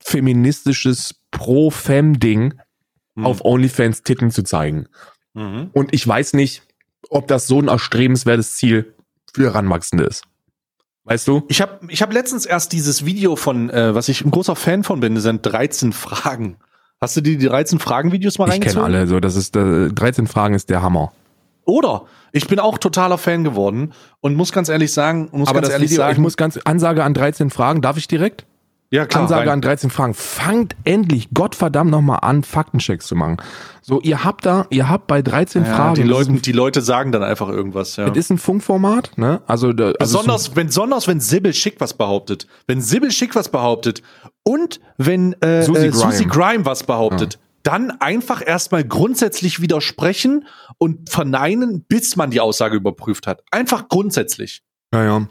[SPEAKER 2] feministisches Pro-Fem-Ding mhm. auf OnlyFans Titten zu zeigen. Mhm. Und ich weiß nicht, ob das so ein erstrebenswertes Ziel für Heranwachsende ist. Weißt du?
[SPEAKER 1] Ich habe ich hab letztens erst dieses Video von, äh, was ich ein großer Fan von bin, das sind 13 Fragen. Hast du die, die 13 Fragen-Videos mal
[SPEAKER 2] reingezogen? Ich kenne alle, so das ist äh, 13 Fragen ist der Hammer.
[SPEAKER 1] Oder ich bin auch totaler Fan geworden und muss ganz ehrlich sagen, muss
[SPEAKER 2] Aber
[SPEAKER 1] ganz ehrlich
[SPEAKER 2] Video,
[SPEAKER 1] sagen,
[SPEAKER 2] ich muss ganz Ansage an 13 Fragen, darf ich direkt?
[SPEAKER 1] Ja, klar.
[SPEAKER 2] Ansage rein. an 13 Fragen. Fangt endlich Gottverdammt nochmal an, Faktenchecks zu machen. So, ihr habt da, ihr habt bei 13 ja, Fragen.
[SPEAKER 1] Die Leute, die Leute sagen dann einfach irgendwas, ja.
[SPEAKER 2] Das ist ein Funkformat, ne? Also,
[SPEAKER 1] also besonders, wenn, besonders wenn Sibyl Schick was behauptet. Wenn Sibyl Schick was behauptet und wenn äh, Susie, äh, Grime. Susie Grime was behauptet. Ja dann einfach erstmal grundsätzlich widersprechen und verneinen, bis man die Aussage überprüft hat. Einfach grundsätzlich.
[SPEAKER 2] Ja, ja.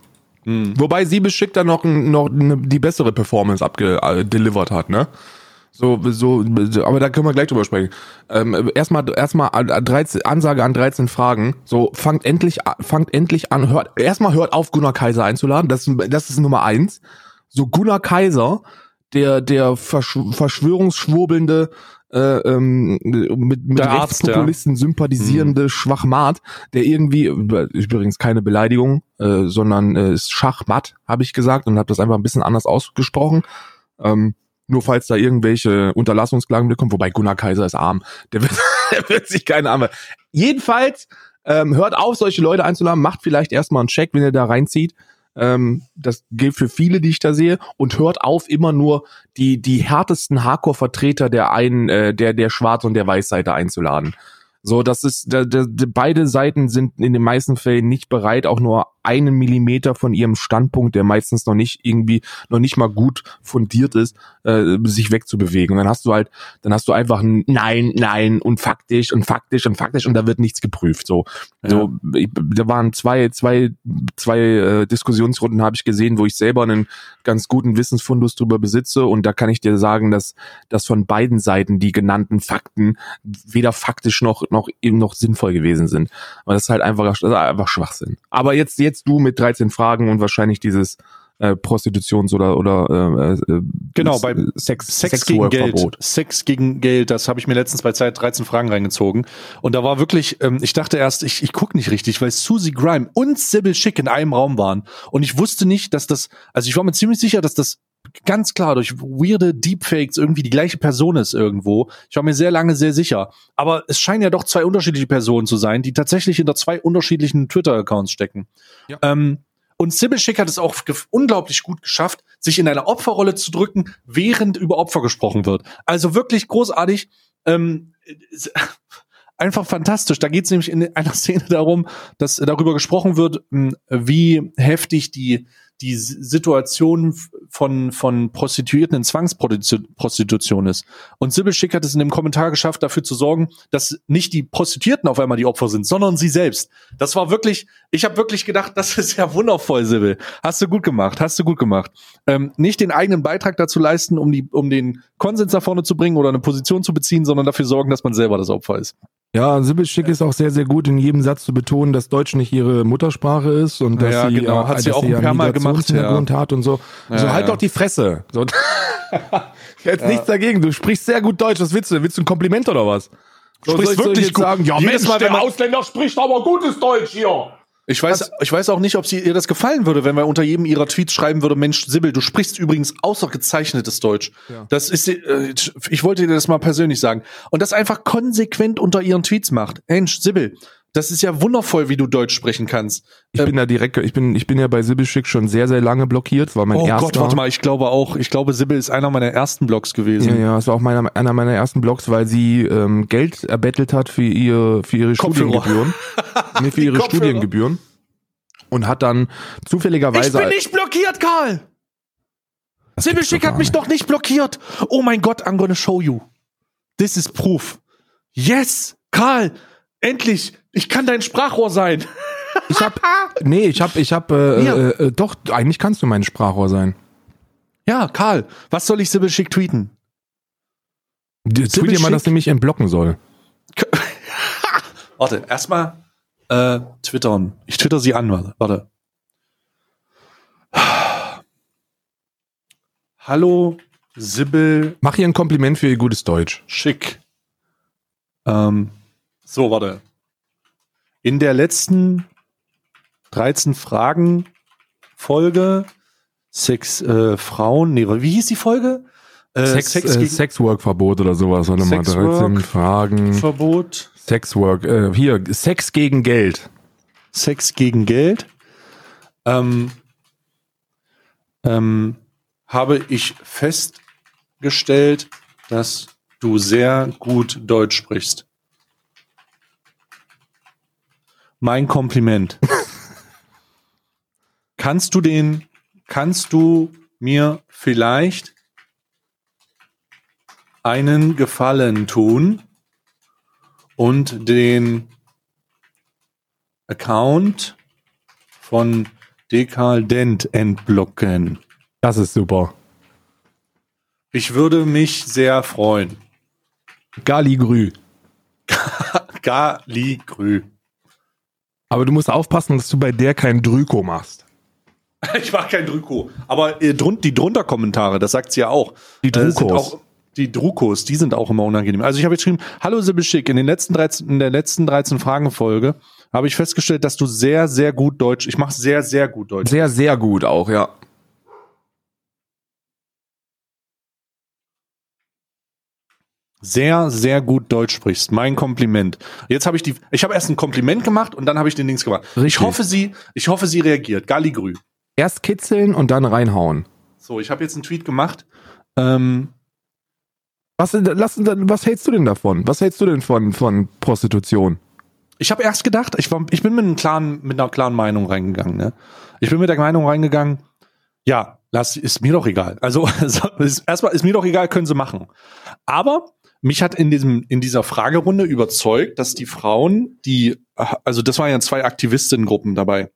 [SPEAKER 2] Hm. Wobei sie beschickt dann noch, noch ne, die bessere Performance abgedelivered äh, hat, ne? So, so, aber da können wir gleich drüber sprechen. Ähm, erstmal, erstmal 13, Ansage an 13 Fragen. So, fangt endlich, fangt endlich an, hört, erstmal hört auf, Gunnar Kaiser einzuladen. Das, das ist Nummer eins. So, Gunnar Kaiser, der, der Versch Verschwörungsschwurbelnde, äh, ähm, mit, mit Rechtspopulisten ja. sympathisierende mhm. Schwachmat, der irgendwie, übrigens keine Beleidigung, äh, sondern äh, ist Schachmatt, habe ich gesagt und habe das einfach ein bisschen anders ausgesprochen. Ähm, nur falls da irgendwelche Unterlassungsklagen bekommen, wobei Gunnar Kaiser ist arm, der wird, der wird sich keine Arme. Jedenfalls, ähm, hört auf, solche Leute einzuladen, macht vielleicht erstmal einen Check, wenn ihr da reinzieht. Ähm, das gilt für viele, die ich da sehe. Und hört auf, immer nur die, die härtesten Hardcore-Vertreter der einen, äh, der, der Schwarz- und der Weißseite einzuladen. So, das ist, da, da, beide Seiten sind in den meisten Fällen nicht bereit, auch nur einen Millimeter von ihrem Standpunkt, der meistens noch nicht irgendwie, noch nicht mal gut fundiert ist, äh, sich wegzubewegen. Und dann hast du halt, dann hast du einfach ein Nein, Nein und faktisch und faktisch und faktisch und da wird nichts geprüft. So, ja. so ich, da waren zwei, zwei, zwei äh, Diskussionsrunden habe ich gesehen, wo ich selber einen ganz guten Wissensfundus drüber besitze und da kann ich dir sagen, dass, dass von beiden Seiten die genannten Fakten weder faktisch noch, noch eben noch sinnvoll gewesen sind. Aber das ist halt einfach, das ist einfach Schwachsinn. Aber jetzt, jetzt du mit 13 Fragen und wahrscheinlich dieses äh, Prostitutions- oder oder
[SPEAKER 1] äh, äh, genau bei Sex, Sex gegen Geld Sex gegen Geld das habe ich mir letztens bei Zeit 13 Fragen reingezogen und da war wirklich ähm, ich dachte erst ich ich guck nicht richtig weil Susie Grime und Sybil Schick in einem Raum waren und ich wusste nicht dass das also ich war mir ziemlich sicher dass das ganz klar durch weirde Deepfakes irgendwie die gleiche Person ist irgendwo. Ich war mir sehr lange sehr sicher. Aber es scheinen ja doch zwei unterschiedliche Personen zu sein, die tatsächlich hinter zwei unterschiedlichen Twitter-Accounts stecken. Ja. Ähm, und Sybil Schick hat es auch unglaublich gut geschafft, sich in eine Opferrolle zu drücken, während über Opfer gesprochen wird. Also wirklich großartig. Ähm, einfach fantastisch. Da geht es nämlich in einer Szene darum, dass darüber gesprochen wird, wie heftig die die Situation von, von Prostituierten in Zwangsprostitution ist. Und Sibyl Schick hat es in dem Kommentar geschafft, dafür zu sorgen, dass nicht die Prostituierten auf einmal die Opfer sind, sondern sie selbst. Das war wirklich, ich habe wirklich gedacht, das ist ja wundervoll, Sibyl. Hast du gut gemacht, hast du gut gemacht. Ähm, nicht den eigenen Beitrag dazu leisten, um, die, um den Konsens nach vorne zu bringen oder eine Position zu beziehen, sondern dafür sorgen, dass man selber das Opfer ist.
[SPEAKER 2] Ja, Sibyl Schick ist auch sehr, sehr gut in jedem Satz zu betonen, dass Deutsch nicht ihre Muttersprache ist und dass
[SPEAKER 1] Ja,
[SPEAKER 2] sie,
[SPEAKER 1] genau.
[SPEAKER 2] äh,
[SPEAKER 1] Hat sie
[SPEAKER 2] dass
[SPEAKER 1] auch
[SPEAKER 2] sie
[SPEAKER 1] ein paar Mal gemacht,
[SPEAKER 2] hat und so.
[SPEAKER 1] Ja,
[SPEAKER 2] so halt
[SPEAKER 1] ja.
[SPEAKER 2] doch die Fresse. So. Jetzt nichts dagegen. Du sprichst sehr gut Deutsch. Was willst du? Willst du ein Kompliment oder was? So,
[SPEAKER 1] Sprichst wirklich
[SPEAKER 2] jetzt
[SPEAKER 1] gut.
[SPEAKER 2] sagen, ja,
[SPEAKER 1] Jedes
[SPEAKER 2] Mensch,
[SPEAKER 1] Mal, wenn
[SPEAKER 2] der Ausländer spricht aber gutes Deutsch hier.
[SPEAKER 1] Ich weiß, ich weiß auch nicht, ob sie ihr das gefallen würde, wenn man unter jedem ihrer Tweets schreiben würde, Mensch, Sibyl, du sprichst übrigens außergezeichnetes Deutsch.
[SPEAKER 2] Ja.
[SPEAKER 1] Das ist, äh, ich wollte dir das mal persönlich sagen. Und das einfach konsequent unter ihren Tweets macht. Mensch, Sibyl, das ist ja wundervoll, wie du Deutsch sprechen kannst.
[SPEAKER 2] Ich bin da direkt, ich bin, ich bin ja bei Sibyl Schick schon sehr, sehr lange blockiert. War mein
[SPEAKER 1] oh
[SPEAKER 2] erster.
[SPEAKER 1] Gott, warte mal, ich glaube auch, ich glaube, Sibyl ist einer meiner ersten Blogs
[SPEAKER 2] Ja,
[SPEAKER 1] gewesen.
[SPEAKER 2] ja, es war auch meiner, einer meiner ersten Blogs, weil sie ähm, Geld erbettelt hat für ihr für ihre
[SPEAKER 1] Kopfhörer.
[SPEAKER 2] Studiengebühren. nee, für
[SPEAKER 1] Die
[SPEAKER 2] ihre
[SPEAKER 1] Kopfhörer.
[SPEAKER 2] Studiengebühren. Und hat dann zufälligerweise.
[SPEAKER 1] nicht blockiert, Karl! Sibyl
[SPEAKER 2] gibt's
[SPEAKER 1] Schick
[SPEAKER 2] doch
[SPEAKER 1] hat mich doch nicht blockiert. Oh mein Gott, I'm gonna show you. This is proof. Yes, Karl, endlich. Ich kann dein Sprachrohr sein.
[SPEAKER 2] Ich hab, nee, ich hab, ich hab, äh,
[SPEAKER 1] Ja.
[SPEAKER 2] äh, äh, doch, eigentlich kannst du mein Sprachrohr sein.
[SPEAKER 1] Ja, Karl, was soll ich Sibyl Schick tweeten?
[SPEAKER 2] Tweet dir mal,
[SPEAKER 1] Schick?
[SPEAKER 2] dass sie mich entblocken soll.
[SPEAKER 1] Warte, erstmal äh, twittern. Ich twitter sie an, warte. warte. Hallo, Sibyl
[SPEAKER 2] Mach ihr ein Kompliment für ihr gutes Deutsch.
[SPEAKER 1] Schick. Ähm, so, warte. In der letzten 13 Fragen Folge Sex äh, Frauen, nee, wie hieß die Folge? Äh,
[SPEAKER 2] Sex,
[SPEAKER 1] Sex
[SPEAKER 2] äh, Sexwork-Verbot oder sowas. Warte mal,
[SPEAKER 1] Sexwork.
[SPEAKER 2] 13 Fragen.
[SPEAKER 1] Verbot,
[SPEAKER 2] Sexwork, äh, hier, Sex gegen Geld.
[SPEAKER 1] Sex gegen Geld. Ähm, ähm, habe ich festgestellt, dass du sehr gut Deutsch sprichst. Mein Kompliment. kannst du den, kannst du mir vielleicht einen Gefallen tun und den Account von Dekal Dent entblocken?
[SPEAKER 2] Das ist super.
[SPEAKER 1] Ich würde mich sehr freuen.
[SPEAKER 2] Galigrü.
[SPEAKER 1] Galigrü.
[SPEAKER 2] Aber du musst aufpassen, dass du bei der kein Drüko machst.
[SPEAKER 1] Ich mache kein Drüko. Aber äh, die drunter Kommentare, das sagt sie ja auch.
[SPEAKER 2] Die
[SPEAKER 1] Äh,
[SPEAKER 2] Drukos.
[SPEAKER 1] auch die Drukos, die sind auch immer unangenehm. Also ich habe jetzt geschrieben, hallo Sibyl Schick, in den letzten 13, in der letzten 13 Fragen-Folge habe ich festgestellt, dass du sehr, sehr gut Deutsch, ich mache sehr, sehr gut Deutsch.
[SPEAKER 2] Sehr, sehr gut auch, ja.
[SPEAKER 1] Sehr, sehr gut Deutsch sprichst. Mein Kompliment. Jetzt habe ich die, ich habe erst ein Kompliment gemacht und dann habe ich den Dings gemacht. Ich
[SPEAKER 2] Richtig.
[SPEAKER 1] hoffe, sie, ich hoffe, sie reagiert. Galligrü.
[SPEAKER 2] Erst kitzeln und dann reinhauen.
[SPEAKER 1] So, ich habe jetzt einen Tweet gemacht. Ähm,
[SPEAKER 2] Was, lass, was hältst du denn davon? Was hältst du denn von, von Prostitution?
[SPEAKER 1] ich habe erst gedacht, ich, war, ich bin mit, einem klaren, mit einer klaren Meinung reingegangen. Ne? Ich bin mit der Meinung reingegangen, ja, lass, ist mir doch egal. Also erstmal ist mir doch egal, können sie machen. Aber mich hat in diesem in dieser Fragerunde überzeugt, dass die Frauen, die also das waren ja zwei Aktivistinnengruppen dabei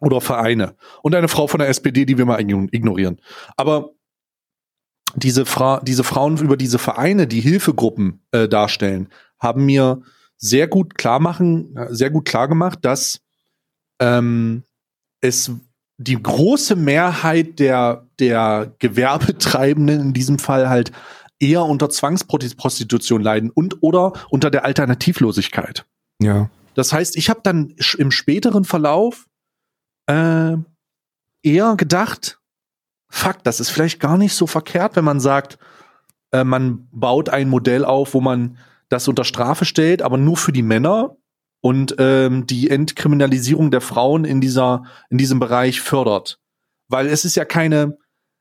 [SPEAKER 1] oder Vereine und eine Frau von der SPD, die wir mal ign- ignorieren. Aber diese, Fra diese Frauen über diese Vereine, die Hilfegruppen äh, darstellen, haben mir sehr gut klar machen, sehr gut klar gemacht, dass ähm, es die große Mehrheit der, der Gewerbetreibenden in diesem Fall halt eher unter Zwangsprostitution leiden und oder unter der Alternativlosigkeit.
[SPEAKER 2] Ja.
[SPEAKER 1] Das heißt, ich habe dann im späteren Verlauf äh, eher gedacht, fuck, das ist vielleicht gar nicht so verkehrt, wenn man sagt, äh, man baut ein Modell auf, wo man das unter Strafe stellt, aber nur für die Männer und ähm, die Entkriminalisierung der Frauen in dieser in diesem Bereich fördert, weil es ist ja keine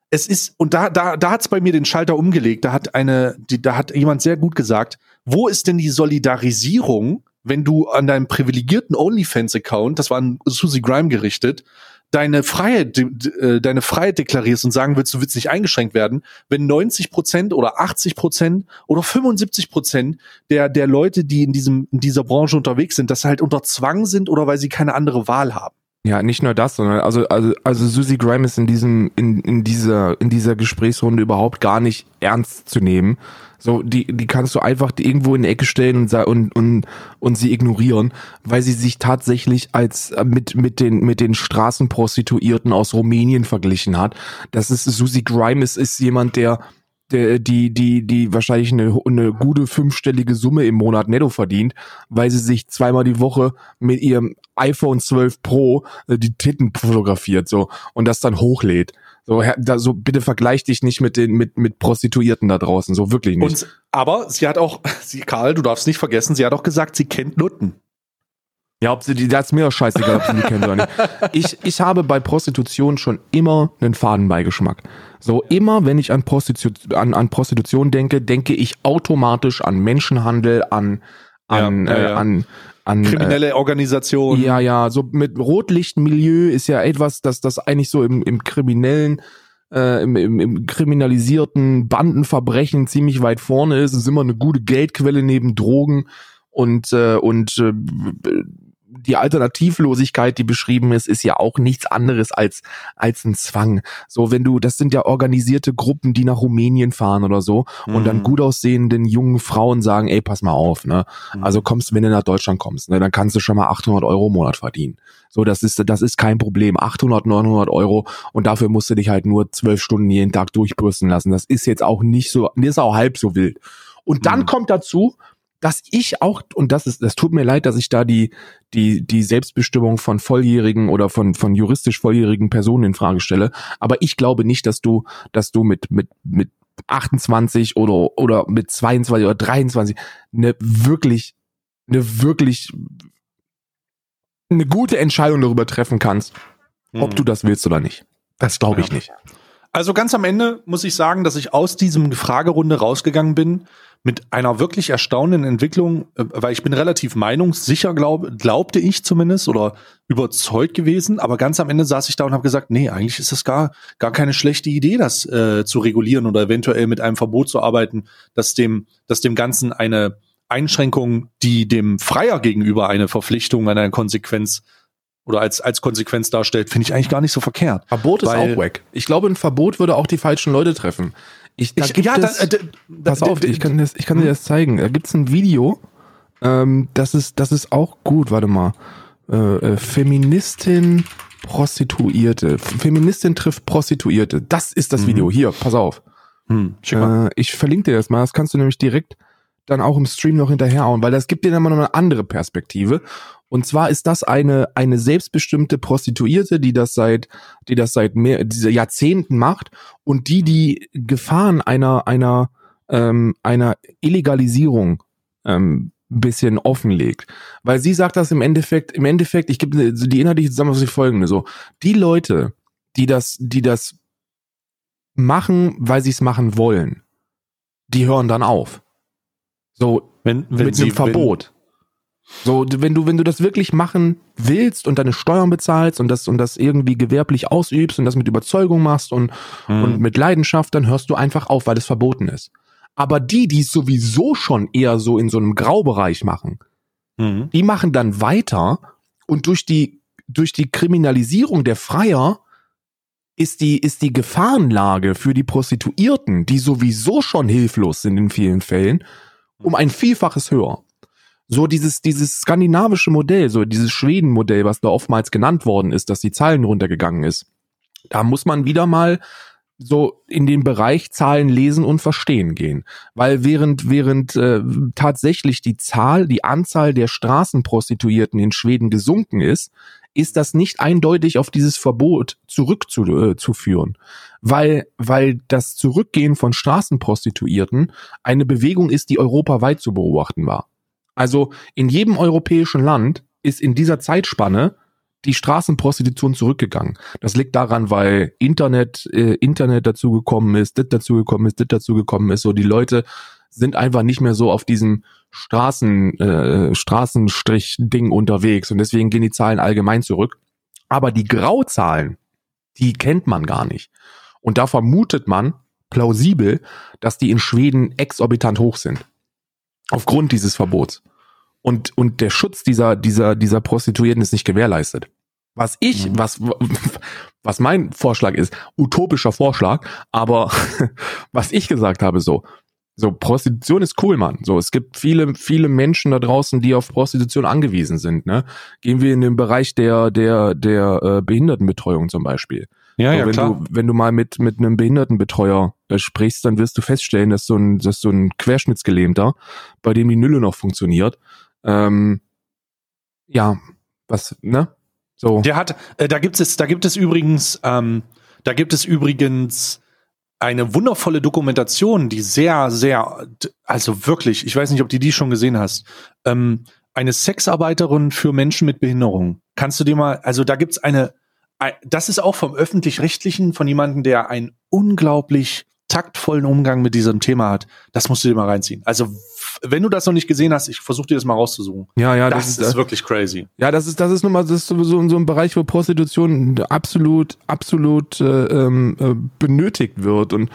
[SPEAKER 1] es ist und da da da hat's bei mir den Schalter umgelegt, da hat eine die, da hat jemand sehr gut gesagt, wo ist denn die Solidarisierung, wenn du an deinem privilegierten OnlyFans Account, das war an Susie Grime gerichtet, deine Freiheit, äh, deine Freiheit deklarierst und sagen willst, du willst nicht eingeschränkt werden, wenn 90 Prozent oder 80 Prozent oder 75 Prozent der, der Leute, die in diesem, in dieser Branche unterwegs sind, sie halt unter Zwang sind oder weil sie keine andere Wahl haben.
[SPEAKER 2] Ja, nicht nur das, sondern also also also Susie Grime ist in diesem in in dieser in dieser Gesprächsrunde überhaupt gar nicht ernst zu nehmen. So die die kannst du einfach irgendwo in die Ecke stellen und und und und sie ignorieren, weil sie sich tatsächlich als äh, mit mit den mit den Straßenprostituierten aus Rumänien verglichen hat. Das ist Susie Grime ist, ist jemand, der der, die, die, die wahrscheinlich eine, eine gute fünfstellige Summe im Monat netto verdient, weil sie sich zweimal die Woche mit ihrem iPhone 12 Pro äh, die Titten fotografiert, so, und das dann hochlädt. So, da, so bitte vergleich dich nicht mit den mit mit Prostituierten da draußen, so wirklich nicht. Und,
[SPEAKER 1] aber sie hat auch, sie Karl, du darfst nicht vergessen, sie hat auch gesagt, sie kennt Nutten.
[SPEAKER 2] Ja, ob sie die, das ist mir auch scheißegal, ob sie die kennt oder nicht. Ich, ich habe bei Prostitution schon immer einen Fadenbeigeschmack. So immer, wenn ich an Prostitution, an, an Prostitution denke, denke ich automatisch an Menschenhandel, an, an,
[SPEAKER 1] ja, ja,
[SPEAKER 2] äh, an, an
[SPEAKER 1] kriminelle äh, Organisationen.
[SPEAKER 2] Ja, ja, so mit Rotlichtmilieu ist ja etwas, dass das eigentlich so im, im kriminellen äh, im, im, im kriminalisierten Bandenverbrechen ziemlich weit vorne ist. Es ist immer eine gute Geldquelle neben Drogen und äh, und äh, die Alternativlosigkeit, die beschrieben ist, ist ja auch nichts anderes als, als ein Zwang. So, wenn du, das sind ja organisierte Gruppen, die nach Rumänien fahren oder so mhm. und dann mhm. gut aussehenden jungen Frauen sagen, ey, pass mal auf, ne? Mhm. Also kommst, wenn du nach Deutschland kommst, ne, dann kannst du schon mal 800 Euro im Monat verdienen. So, das ist, das ist kein Problem. 800, 900 Euro und dafür musst du dich halt nur zwölf Stunden jeden Tag durchbürsten lassen. Das ist jetzt auch nicht so, das ist auch halb so wild. Und dann mhm. kommt dazu, dass ich auch, und das ist, das tut mir leid, dass ich da die, die, die Selbstbestimmung von volljährigen oder von, von juristisch volljährigen Personen in Frage stelle. Aber ich glaube nicht, dass du, dass du mit, mit, mit 28 oder, oder mit 22 oder 23 eine wirklich, eine wirklich, eine gute Entscheidung darüber treffen kannst, hm. ob du das willst oder nicht. Das glaube ich ja. nicht.
[SPEAKER 1] Also ganz am Ende muss ich sagen, dass ich aus diesem Fragerunde rausgegangen bin mit einer wirklich erstaunenden Entwicklung, äh, weil ich bin relativ meinungssicher, glaub, glaubte ich zumindest oder überzeugt gewesen, aber ganz am Ende saß ich da und habe gesagt, nee, eigentlich ist das gar gar keine schlechte Idee, das äh, zu regulieren oder eventuell mit einem Verbot zu arbeiten, dass dem dass dem Ganzen eine Einschränkung, die dem Freier gegenüber eine Verpflichtung, eine Konsequenz oder als, als Konsequenz darstellt, finde ich eigentlich gar nicht so verkehrt.
[SPEAKER 2] Verbot ist auch wack. Ich glaube, ein Verbot würde auch die falschen Leute treffen. Ich, da ich, gibt ja, es, da, da, pass auf, ich kann, das, ich kann dir hm? das zeigen. Da gibt's ein Video, ähm, das ist, das ist auch gut, warte mal. Äh, äh, Feministin Prostituierte. Feministin trifft Prostituierte. Das ist das mhm. Video. Hier, pass auf. Hm, äh, ich verlinke dir das mal. Das kannst du nämlich direkt dann auch im Stream noch hinterherhauen, weil das gibt dir dann mal noch eine andere Perspektive. Und zwar ist das eine, eine selbstbestimmte Prostituierte, die das seit, die das seit mehr, diese Jahrzehnten macht und die die Gefahren einer, einer, ähm, einer Illegalisierung ähm, bisschen offenlegt. Weil sie sagt das im Endeffekt, im Endeffekt, ich gebe die inhaltliche Zusammenfassung folgende, so, die Leute, die das, die das machen, weil sie es machen wollen, die hören dann auf. So, wenn, wenn mit sie, einem Verbot. So, wenn du, wenn du das wirklich machen willst und deine Steuern bezahlst und das, und das irgendwie gewerblich ausübst und das mit Überzeugung machst und, mhm. und mit Leidenschaft, dann hörst du einfach auf, weil es verboten ist. Aber die, die es sowieso schon eher so in so einem Graubereich machen, mhm. die machen dann weiter und durch die, durch die Kriminalisierung der Freier ist die, ist die Gefahrenlage für die Prostituierten, die sowieso schon hilflos sind in vielen Fällen, um ein Vielfaches höher so dieses, dieses skandinavische Modell, so dieses Schweden-Modell, was da oftmals genannt worden ist, dass die Zahlen runtergegangen ist. Da muss man wieder mal so in den Bereich Zahlen lesen und verstehen gehen. Weil während, während äh, tatsächlich die Zahl, die Anzahl der Straßenprostituierten in Schweden gesunken ist, ist das nicht eindeutig auf dieses Verbot zurückzuführen. Äh, weil, weil das Zurückgehen von Straßenprostituierten eine Bewegung ist, die europaweit zu beobachten war. Also in jedem europäischen Land ist in dieser Zeitspanne die Straßenprostitution zurückgegangen. Das liegt daran, weil Internet, äh, Internet dazugekommen ist, das dazugekommen ist, das dazugekommen ist. So die Leute sind einfach nicht mehr so auf diesem Straßen, äh, Straßenstrich-Ding unterwegs und deswegen gehen die Zahlen allgemein zurück. Aber die Grauzahlen, die kennt man gar nicht. Und da vermutet man plausibel, dass die in Schweden exorbitant hoch sind. Aufgrund dieses Verbots. Und, und der Schutz dieser, dieser, dieser Prostituierten ist nicht gewährleistet. Was ich, mhm. was, was mein Vorschlag ist, utopischer Vorschlag, aber was ich gesagt habe, so, so, Prostitution ist cool, Mann. So, es gibt viele, viele Menschen da draußen, die auf Prostitution angewiesen sind, ne? Gehen wir in den Bereich der, der, der äh, Behindertenbetreuung zum Beispiel.
[SPEAKER 1] Ja,
[SPEAKER 2] so,
[SPEAKER 1] ja,
[SPEAKER 2] wenn
[SPEAKER 1] klar.
[SPEAKER 2] du, wenn du mal mit, mit einem Behindertenbetreuer äh, sprichst, dann wirst du feststellen, dass so ein, dass so ein Querschnittsgelähmter, bei dem die Nülle noch funktioniert, ähm, ja, was, ne? So.
[SPEAKER 1] Der hat, äh, da gibt es, da gibt es übrigens, ähm, da gibt es übrigens eine wundervolle Dokumentation, die sehr, sehr, also wirklich, ich weiß nicht, ob du die schon gesehen hast. Ähm, eine Sexarbeiterin für Menschen mit Behinderung. Kannst du dir mal, also da gibt's eine, das ist auch vom öffentlich-rechtlichen, von jemandem, der einen unglaublich taktvollen Umgang mit diesem Thema hat. Das musst du dir mal reinziehen. Also wenn du das noch nicht gesehen hast, ich versuche dir das mal rauszusuchen.
[SPEAKER 2] Ja, ja,
[SPEAKER 1] das, das ist, ist wirklich crazy.
[SPEAKER 2] Ja, das ist das ist nun mal das ist so, so ein Bereich, wo Prostitution absolut absolut äh, ähm, äh, benötigt wird und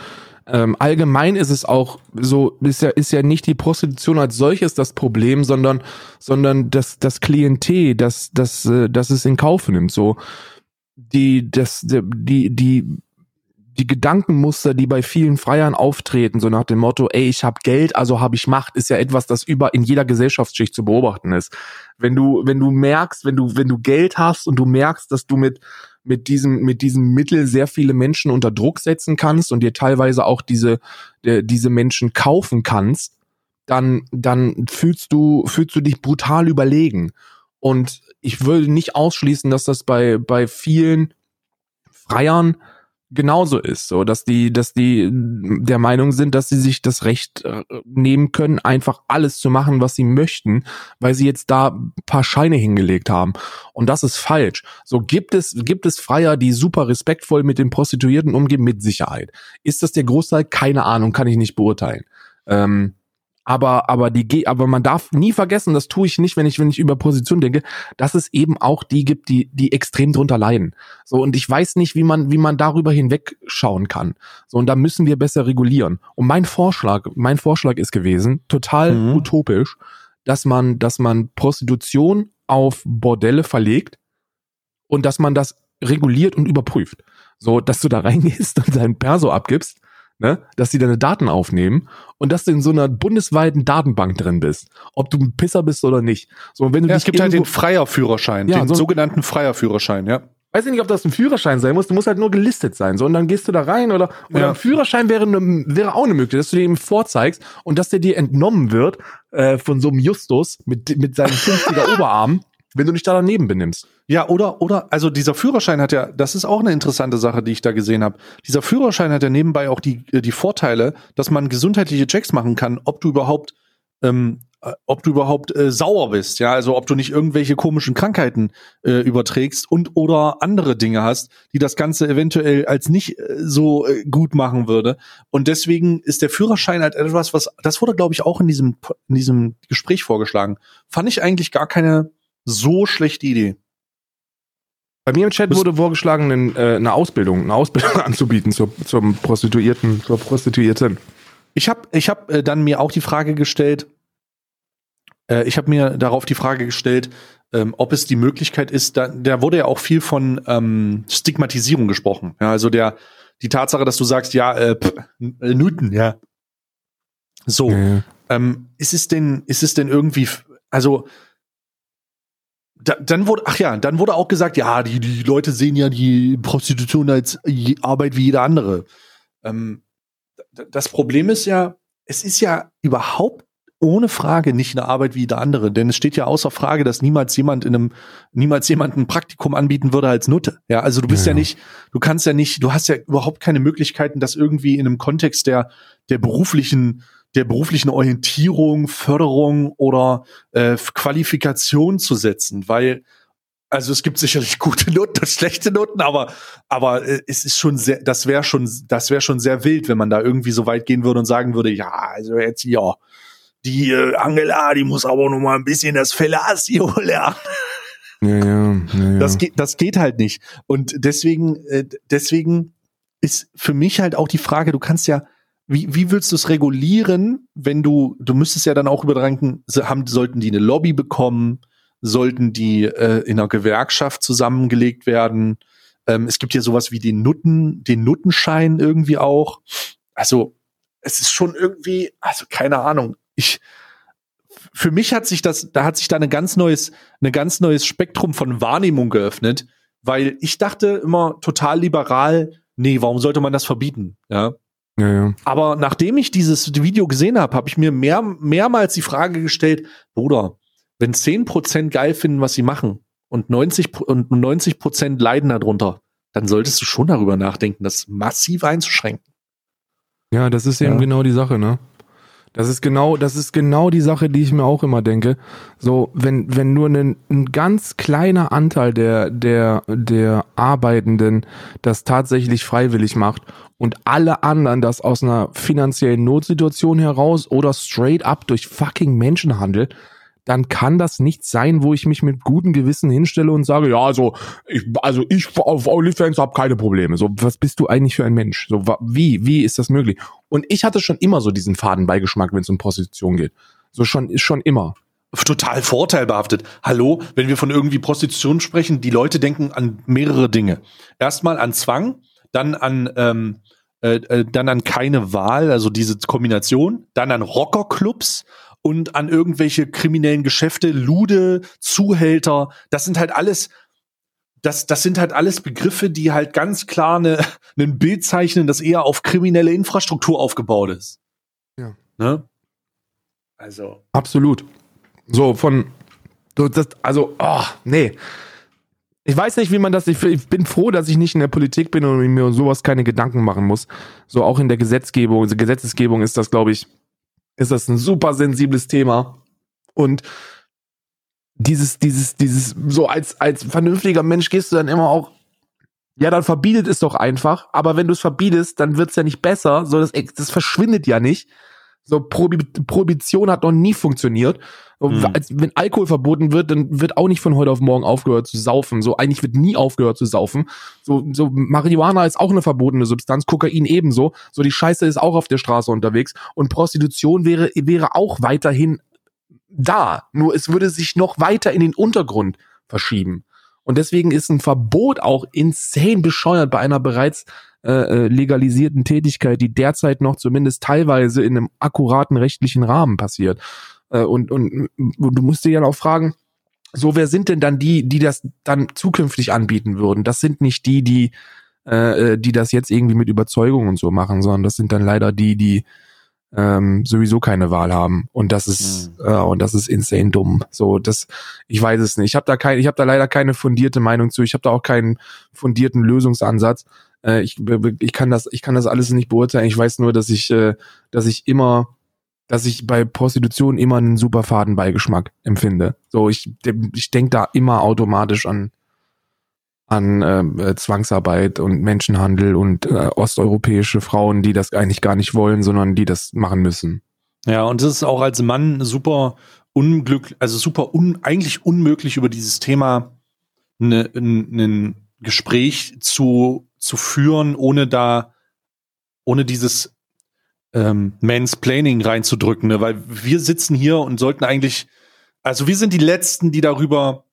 [SPEAKER 2] ähm, allgemein ist es auch so, ist ja, ist ja nicht die Prostitution als solches das Problem, sondern, sondern das, das Klientel, das, das, äh, das es in Kauf nimmt. So, die, das, die, die, die Gedankenmuster, die bei vielen Freiern auftreten, so nach dem Motto, ey, ich habe Geld, also habe ich Macht, ist ja etwas, das über in jeder Gesellschaftsschicht zu beobachten ist. Wenn du, wenn du merkst, wenn du, wenn du Geld hast und du merkst, dass du mit mit diesem mit diesem Mittel sehr viele Menschen unter Druck setzen kannst und dir teilweise auch diese diese Menschen kaufen kannst, dann dann fühlst du fühlst du dich brutal überlegen. Und ich würde nicht ausschließen, dass das bei bei vielen Freiern genauso ist, so dass die, dass die der Meinung sind, dass sie sich das Recht äh, nehmen können, einfach alles zu machen, was sie möchten, weil sie jetzt da paar Scheine hingelegt haben. Und das ist falsch. So gibt es, gibt es Freier, die super respektvoll mit den Prostituierten umgehen, mit Sicherheit. Ist das der Großteil? Keine Ahnung, kann ich nicht beurteilen. Ähm, aber aber die aber man darf nie vergessen, das tue ich nicht, wenn ich wenn ich über Position denke, dass es eben auch die gibt, die die extrem drunter leiden. So und ich weiß nicht, wie man wie man darüber hinwegschauen kann. So und da müssen wir besser regulieren. Und mein Vorschlag, mein Vorschlag ist gewesen, total mhm. utopisch, dass man dass man Prostitution auf Bordelle verlegt und dass man das reguliert und überprüft. So, dass du da reingehst und deinen Perso abgibst ne, dass sie deine Daten aufnehmen und dass du in so einer bundesweiten Datenbank drin bist, ob du ein Pisser bist oder nicht. So, wenn du
[SPEAKER 1] ja, es gibt halt den Freierführerschein, ja, den so sogenannten Freierführerschein, ja.
[SPEAKER 2] Weiß ich nicht, ob das ein Führerschein sein muss, du musst halt nur gelistet sein, so, und dann gehst du da rein oder, oder ja. ein Führerschein wäre, ne, wäre auch eine Möglichkeit, dass du dir eben vorzeigst und dass der dir entnommen wird, äh, von so einem Justus mit, mit seinen 50er Oberarm wenn du dich da daneben benimmst.
[SPEAKER 1] Ja, oder, oder, also dieser Führerschein hat ja, das ist auch eine interessante Sache, die ich da gesehen habe. Dieser Führerschein hat ja nebenbei auch die, äh, die Vorteile, dass man gesundheitliche Checks machen kann, ob du überhaupt, ähm, äh, ob du überhaupt äh, sauer bist, ja, also ob du nicht irgendwelche komischen Krankheiten äh, überträgst und oder andere Dinge hast, die das Ganze eventuell als nicht äh, so äh, gut machen würde. Und deswegen ist der Führerschein halt etwas, was, das wurde, glaube ich, auch in diesem, in diesem Gespräch vorgeschlagen. Fand ich eigentlich gar keine so schlechte Idee.
[SPEAKER 2] Bei mir im Chat wurde vorgeschlagen, eine, äh, eine Ausbildung, eine Ausbildung anzubieten zur, zum Prostituierten, zur Prostituierten.
[SPEAKER 1] Ich habe ich hab, äh, dann mir auch die Frage gestellt, äh, ich habe mir darauf die Frage gestellt, ähm, ob es die Möglichkeit ist, da, da wurde ja auch viel von ähm, Stigmatisierung gesprochen. Ja, also der, die Tatsache, dass du sagst, ja, äh, pff, Newton, ja. So, ja. Ähm, ist es denn, ist es denn irgendwie, also da, dann wurde, ach ja, dann wurde auch gesagt, ja, die, die Leute sehen ja die Prostitution als Arbeit wie jeder andere. Ähm, das Problem ist ja, es ist ja überhaupt ohne Frage nicht eine Arbeit wie jeder andere, denn es steht ja außer Frage, dass niemals jemand in einem, niemals jemand ein Praktikum anbieten würde als Nutte. Ja, also du bist ja. ja nicht, du kannst ja nicht, du hast ja überhaupt keine Möglichkeiten, das irgendwie in einem Kontext der, der beruflichen der beruflichen Orientierung, Förderung oder äh, Qualifikation zu setzen, weil also es gibt sicherlich gute Noten und schlechte Noten, aber aber äh, es ist schon sehr, das wäre schon das wäre schon sehr wild, wenn man da irgendwie so weit gehen würde und sagen würde, ja, also jetzt ja, die äh, Angela, die muss aber noch mal ein bisschen das Fellatio lernen.
[SPEAKER 2] Ja, ja, ja, ja.
[SPEAKER 1] Das, geht, das geht halt nicht. Und deswegen, äh, deswegen ist für mich halt auch die Frage, du kannst ja, wie, wie willst du es regulieren, wenn du, du müsstest ja dann auch überdenken, haben, sollten die eine Lobby bekommen, sollten die äh, in einer Gewerkschaft zusammengelegt werden? Ähm, es gibt ja sowas wie den Nutten, den Nuttenschein irgendwie auch. Also, es ist schon irgendwie, also keine Ahnung. Ich, für mich hat sich das, da hat sich da ein ganz neues, ein ganz neues Spektrum von Wahrnehmung geöffnet, weil ich dachte immer total liberal, nee, warum sollte man das verbieten? Ja.
[SPEAKER 2] Ja, ja.
[SPEAKER 1] Aber nachdem ich dieses Video gesehen habe, habe ich mir mehr, mehrmals die Frage gestellt, Bruder, wenn 10% geil finden, was sie machen und 90 und 90 leiden darunter, dann solltest du schon darüber nachdenken, das massiv einzuschränken.
[SPEAKER 2] Ja, das ist eben
[SPEAKER 1] Ja.
[SPEAKER 2] genau die Sache, ne? Das ist genau, das ist genau die Sache, die ich mir auch immer denke. So, wenn, wenn nur ein, ein ganz kleiner Anteil der, der, der Arbeitenden das tatsächlich freiwillig macht und alle anderen das aus einer finanziellen Notsituation heraus oder straight up durch fucking Menschenhandel, dann kann das nicht sein, wo ich mich mit gutem Gewissen hinstelle und sage, ja, also ich, also ich auf OnlyFans habe keine Probleme. So, was bist du eigentlich für ein Mensch? So, wie, wie ist das möglich? Und ich hatte schon immer so diesen Fadenbeigeschmack, wenn es um Prostitution geht. So schon, schon immer.
[SPEAKER 1] Total vorteilbehaftet. Hallo, wenn wir von irgendwie Prostitution sprechen, die Leute denken an mehrere Dinge. Erstmal an Zwang, dann an ähm, äh, äh, dann an keine Wahl, also diese Kombination, dann an Rockerclubs und an irgendwelche kriminellen Geschäfte, Lude, Zuhälter. Das sind halt alles, das, das sind halt alles Begriffe, die halt ganz klar ne, ein Bild zeichnen, das eher auf kriminelle Infrastruktur aufgebaut ist.
[SPEAKER 2] Ja.
[SPEAKER 1] Ne? Also.
[SPEAKER 2] Absolut. So, von, das, also, oh, nee. Ich weiß nicht, wie man das, ich, ich bin froh, dass ich nicht in der Politik bin und mir um sowas keine Gedanken machen muss. So auch in der Gesetzgebung, also Gesetzesgebung ist das, glaube ich, ist das ein super sensibles Thema. Und dieses, dieses, dieses, so als, als vernünftiger Mensch gehst du dann immer auch, ja, dann verbietet es doch einfach, aber wenn du es verbietest, dann wird's ja nicht besser, so das, das verschwindet ja nicht. So Prohi Prohibition hat noch nie funktioniert.
[SPEAKER 1] Mhm.
[SPEAKER 2] als, wenn Alkohol verboten wird, dann wird auch nicht von heute auf morgen aufgehört zu saufen. So eigentlich wird nie aufgehört zu saufen. So, so Marihuana ist auch eine verbotene Substanz, Kokain ebenso. So die Scheiße ist auch auf der Straße unterwegs und Prostitution wäre wäre auch weiterhin da. Nur es würde sich noch weiter in den Untergrund verschieben. Und deswegen ist ein Verbot auch insane bescheuert bei einer bereits äh, äh, legalisierten Tätigkeit, die derzeit noch zumindest teilweise in einem akkuraten rechtlichen Rahmen passiert. Äh, und, und du musst dir ja auch fragen, so wer sind denn dann die, die das dann zukünftig anbieten würden? Das sind nicht die, die äh, äh, die das jetzt irgendwie mit Überzeugung und so machen, sondern das sind dann leider die, die ähm, sowieso keine Wahl haben und das ist äh, und das ist insane dumm. So das, ich weiß es nicht. Ich habe da kein, ich habe da leider keine fundierte Meinung zu. Ich habe da auch keinen fundierten Lösungsansatz. Äh, ich, ich kann das, ich kann das alles nicht beurteilen. Ich weiß nur, dass ich, äh, dass ich immer, dass ich bei Prostitution immer einen super Fadenbeigeschmack empfinde. So ich, ich denke da immer automatisch an an äh, Zwangsarbeit und Menschenhandel und äh, osteuropäische Frauen, die das eigentlich gar nicht wollen, sondern die das machen müssen.
[SPEAKER 1] Ja, und das ist auch als Mann super unglücklich, also super un, eigentlich unmöglich über dieses Thema ne, ein, ein Gespräch zu, zu führen, ohne da, ohne dieses ähm, Mansplaining reinzudrücken, ne? weil wir sitzen hier und sollten eigentlich, also wir sind die Letzten, die darüber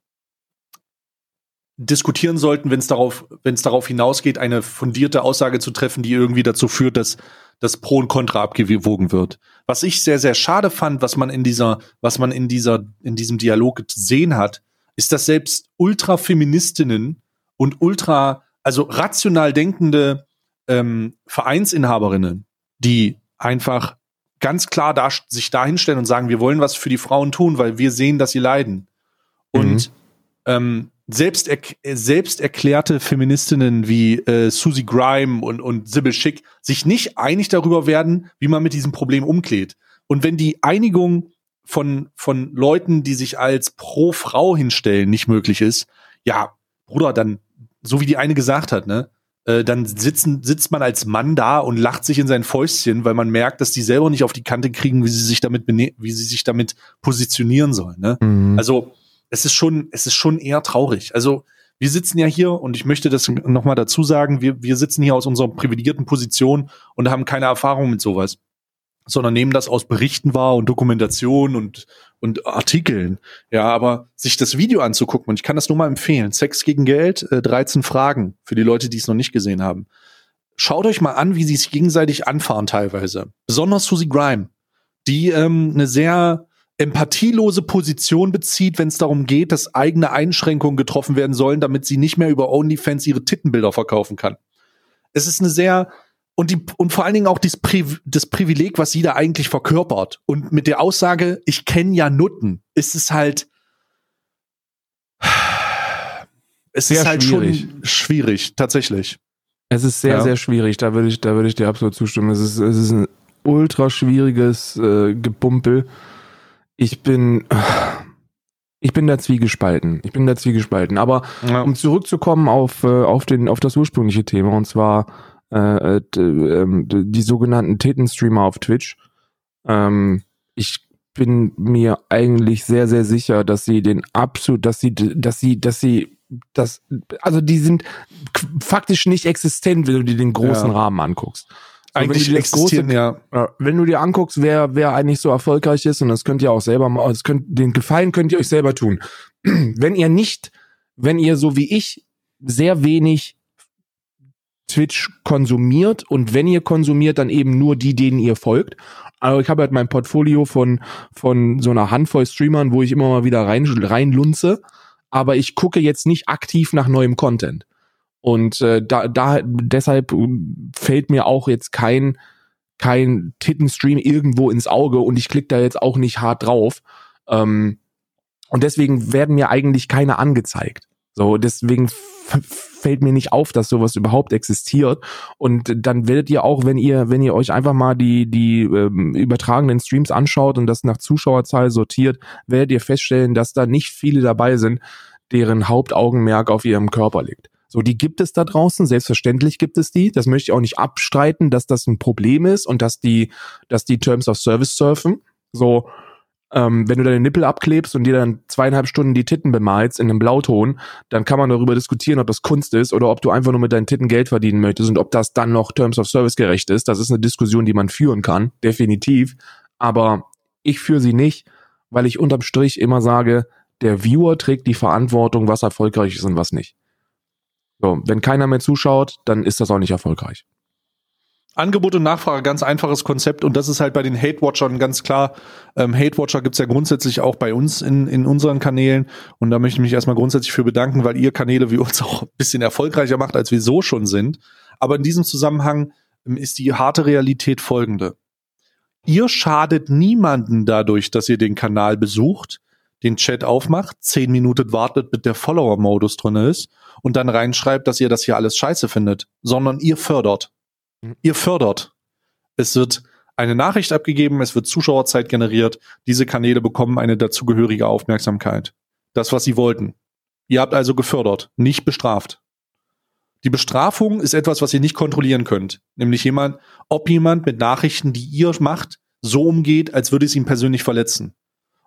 [SPEAKER 1] diskutieren sollten, wenn es darauf, wenn es darauf hinausgeht, eine fundierte Aussage zu treffen, die irgendwie dazu führt, dass das Pro und Contra abgewogen wird. Was ich sehr, sehr schade fand, was man in dieser, was man in dieser, in diesem Dialog gesehen hat, ist, dass selbst Ultrafeministinnen und ultra, also rational denkende ähm, Vereinsinhaberinnen, die einfach ganz klar da, sich dahinstellen und sagen, wir wollen was für die Frauen tun, weil wir sehen, dass sie leiden. Und ähm, selbst, er, selbst erklärte Feministinnen wie äh, Susie Grime und, und Sybil Schick sich nicht einig darüber werden, wie man mit diesem Problem umgeht. Und wenn die Einigung von, von Leuten, die sich als pro Frau hinstellen, nicht möglich ist, ja, Bruder, dann, so wie die eine gesagt hat, ne, äh, dann sitzen, sitzt man als Mann da und lacht sich in sein Fäustchen, weil man merkt, dass die selber nicht auf die Kante kriegen, wie sie sich damit, wie sie sich damit positionieren sollen. Ne?
[SPEAKER 2] Mhm.
[SPEAKER 1] Also es ist schon, es ist schon eher traurig. Also wir sitzen ja hier und ich möchte das nochmal dazu sagen, wir, wir sitzen hier aus unserer privilegierten Position und haben keine Erfahrung mit sowas, sondern nehmen das aus Berichten wahr und Dokumentation und, und Artikeln. Ja, aber sich das Video anzugucken, und ich kann das nur mal empfehlen, Sex gegen Geld, äh, 13 Fragen für die Leute, die es noch nicht gesehen haben. Schaut euch mal an, wie sie sich gegenseitig anfahren teilweise. Besonders Susie Grime, die ähm, eine sehr empathielose Position bezieht, wenn es darum geht, dass eigene Einschränkungen getroffen werden sollen, damit sie nicht mehr über OnlyFans ihre Tittenbilder verkaufen kann. Es ist eine sehr und die und vor allen Dingen auch das, Pri das Privileg, was sie da eigentlich verkörpert und mit der Aussage, ich kenne ja Nutten, ist es halt es sehr ist halt schwierig. schon schwierig tatsächlich.
[SPEAKER 2] Es ist sehr ja. sehr schwierig. Da würde ich da würde ich dir absolut zustimmen. Es ist es ist ein ultra schwieriges äh, Gepumpel ich bin, ich bin da zwiegespalten. Ich bin da zwiegespalten. Aber ja. um zurückzukommen auf, äh, auf, den, auf das ursprüngliche Thema, und zwar äh, äh ähm, die sogenannten Titten-Streamer auf Twitch. Ähm, ich bin mir eigentlich sehr, sehr sicher, dass sie den absolut, dass sie, dass sie, dass sie, das, also die sind faktisch nicht existent, wenn du dir den großen ja. Rahmen anguckst.
[SPEAKER 1] Eigentlich existieren, große,
[SPEAKER 2] ja. Wenn du dir anguckst, wer, wer eigentlich so erfolgreich ist, und das könnt ihr auch selber mal, das könnt, den Gefallen könnt ihr euch selber tun. wenn ihr nicht, wenn ihr so wie ich sehr wenig Twitch konsumiert und wenn ihr konsumiert, dann eben nur die, denen ihr folgt. Also ich habe halt mein Portfolio von, von so einer Handvoll Streamern, wo ich immer mal wieder rein, reinlunze, aber ich gucke jetzt nicht aktiv nach neuem Content. Und äh, da, da deshalb fällt mir auch jetzt kein kein Tittenstream irgendwo ins Auge und ich klicke da jetzt auch nicht hart drauf. Ähm, und deswegen werden mir eigentlich keine angezeigt. So, deswegen fällt mir nicht auf, dass sowas überhaupt existiert. Und dann werdet ihr auch, wenn ihr, wenn ihr euch einfach mal die, die ähm, übertragenen Streams anschaut und das nach Zuschauerzahl sortiert, werdet ihr feststellen, dass da nicht viele dabei sind, deren Hauptaugenmerk auf ihrem Körper liegt. So, die gibt es da draußen, selbstverständlich gibt es die. Das möchte ich auch nicht abstreiten, dass das ein Problem ist und dass die, dass die Terms of Service surfen. So, ähm, wenn du deine Nippel abklebst und dir dann zweieinhalb Stunden die Titten bemalst in einem Blauton, dann kann man darüber diskutieren, ob das Kunst ist oder ob du einfach nur mit deinen Titten Geld verdienen möchtest und ob das dann noch Terms of Service gerecht ist. Das ist eine Diskussion, die man führen kann, definitiv. Aber ich führe sie nicht, weil ich unterm Strich immer sage, der Viewer trägt die Verantwortung, was erfolgreich ist und was nicht. So, wenn keiner mehr zuschaut, dann ist das auch nicht erfolgreich.
[SPEAKER 1] Angebot und Nachfrage, ganz einfaches Konzept und das ist halt bei den Hate-Watchern ganz klar. Ähm, Hate-Watcher gibt's ja grundsätzlich auch bei uns in, in unseren Kanälen und da möchte ich mich erstmal grundsätzlich für bedanken, weil ihr Kanäle wie uns auch ein bisschen erfolgreicher macht, als wir so schon sind. Aber in diesem Zusammenhang ähm, ist die harte Realität folgende. Ihr schadet niemanden dadurch, dass ihr den Kanal besucht, den Chat aufmacht, zehn Minuten wartet, bis der Follower-Modus drin ist und dann reinschreibt, dass ihr das hier alles scheiße findet, sondern ihr fördert. Mhm. Ihr fördert. Es wird eine Nachricht abgegeben, es wird Zuschauerzeit generiert, diese Kanäle bekommen eine dazugehörige Aufmerksamkeit. Das, was sie wollten. Ihr habt also gefördert, nicht bestraft. Die Bestrafung ist etwas, was ihr nicht kontrollieren könnt. Nämlich jemand, ob jemand mit Nachrichten, die ihr macht, so umgeht, als würde es ihn persönlich verletzen.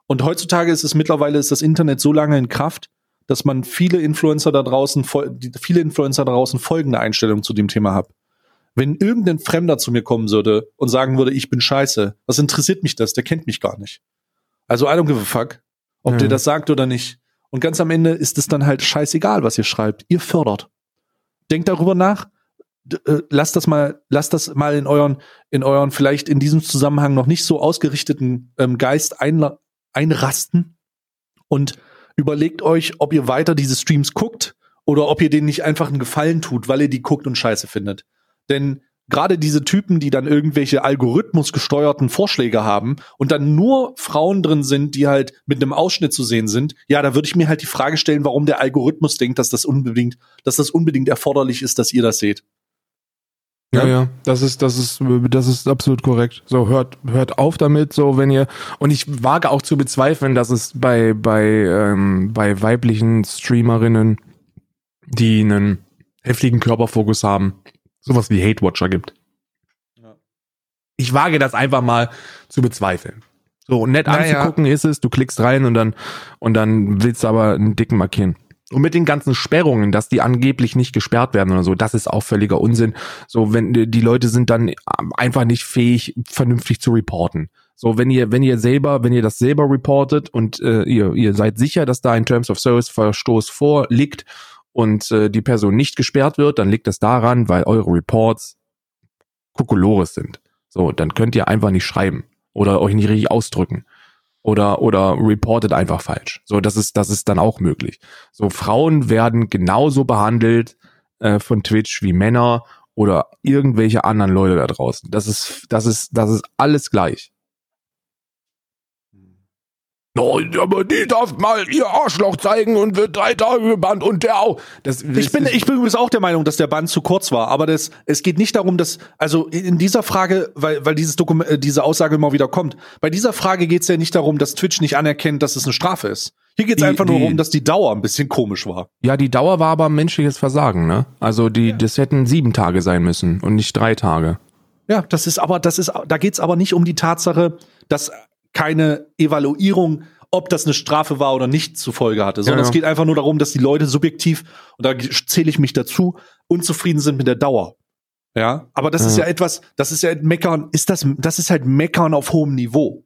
[SPEAKER 1] Und heutzutage ist es mittlerweile, ist das Internet so lange in Kraft, dass man viele Influencer da draußen, viele Influencer da draußen folgende Einstellung zu dem Thema hat. Wenn irgendein Fremder zu mir kommen würde und sagen würde, ich bin scheiße, was interessiert mich das? Der kennt mich gar nicht. Also I don't give a fuck, ob ja. der das sagt oder nicht. Und ganz am Ende ist es dann halt scheißegal, was ihr schreibt. Ihr fördert. Denkt darüber nach. Äh, lasst das mal, lasst das mal in euren, in euren vielleicht in diesem Zusammenhang noch nicht so ausgerichteten ähm, Geist ein, einrasten und überlegt euch, ob ihr weiter diese Streams guckt oder ob ihr denen nicht einfach einen Gefallen tut, weil ihr die guckt und scheiße findet. Denn gerade diese Typen, die dann irgendwelche algorithmusgesteuerten Vorschläge haben und dann nur Frauen drin sind, die halt mit einem Ausschnitt zu sehen sind, ja, da würde ich mir halt die Frage stellen, warum der Algorithmus denkt, dass das unbedingt, dass das unbedingt erforderlich ist, dass ihr das seht.
[SPEAKER 2] Ja, ja, das ist, das ist, das ist absolut korrekt. So, hört, hört auf damit, so, wenn ihr, und ich wage auch zu bezweifeln, dass es bei, bei, ähm, bei weiblichen Streamerinnen, die einen heftigen Körperfokus haben, sowas wie Hate Watcher gibt. Ja. Ich wage das einfach mal zu bezweifeln. So, und nett
[SPEAKER 1] Naja.
[SPEAKER 2] anzugucken ist es, du klickst rein und dann, und dann willst du aber einen dicken markieren. Und mit den ganzen Sperrungen, dass die angeblich nicht gesperrt werden oder so, das ist auch völliger Unsinn. So, wenn die Leute sind dann einfach nicht fähig, vernünftig zu reporten. So, wenn ihr, wenn ihr selber, wenn ihr das selber reportet und äh, ihr, ihr seid sicher, dass da ein Terms of Service Verstoß vorliegt und äh, die Person nicht gesperrt wird, dann liegt das daran, weil eure Reports Kokolores sind. So, dann könnt ihr einfach nicht schreiben oder euch nicht richtig ausdrücken oder oder reportet einfach falsch. So, das ist das ist dann auch möglich. So Frauen werden genauso behandelt äh, von Twitch wie Männer oder irgendwelche anderen Leute da draußen. Das ist das ist das ist alles gleich. No, aber die darf mal ihr Arschloch zeigen und wird drei Tage gebannt und der auch. Das,
[SPEAKER 1] Ich bin, ich bin übrigens auch der Meinung, dass der Band zu kurz war, aber das, es geht nicht darum, dass, also in dieser Frage, weil, weil dieses Dokument, äh, diese Aussage immer wieder kommt, bei dieser Frage geht es ja nicht darum, dass Twitch nicht anerkennt, dass es eine Strafe ist. Hier geht es einfach nur darum, dass die Dauer ein bisschen komisch war.
[SPEAKER 2] Ja, die Dauer war aber menschliches Versagen, ne? Also die, das hätten sieben Tage sein müssen und nicht drei Tage.
[SPEAKER 1] Ja, das ist aber, das ist, da geht es aber nicht um die Tatsache, dass keine Evaluierung, ob das eine Strafe war oder nicht, zur Folge hatte, sondern
[SPEAKER 2] Ja, ja.
[SPEAKER 1] es geht einfach nur darum, dass die Leute subjektiv, und da zähle ich mich dazu, unzufrieden sind mit der Dauer. Ja, aber das ist
[SPEAKER 2] Ja.
[SPEAKER 1] ja etwas, das ist ja Meckern, ist das, das ist halt Meckern auf hohem Niveau.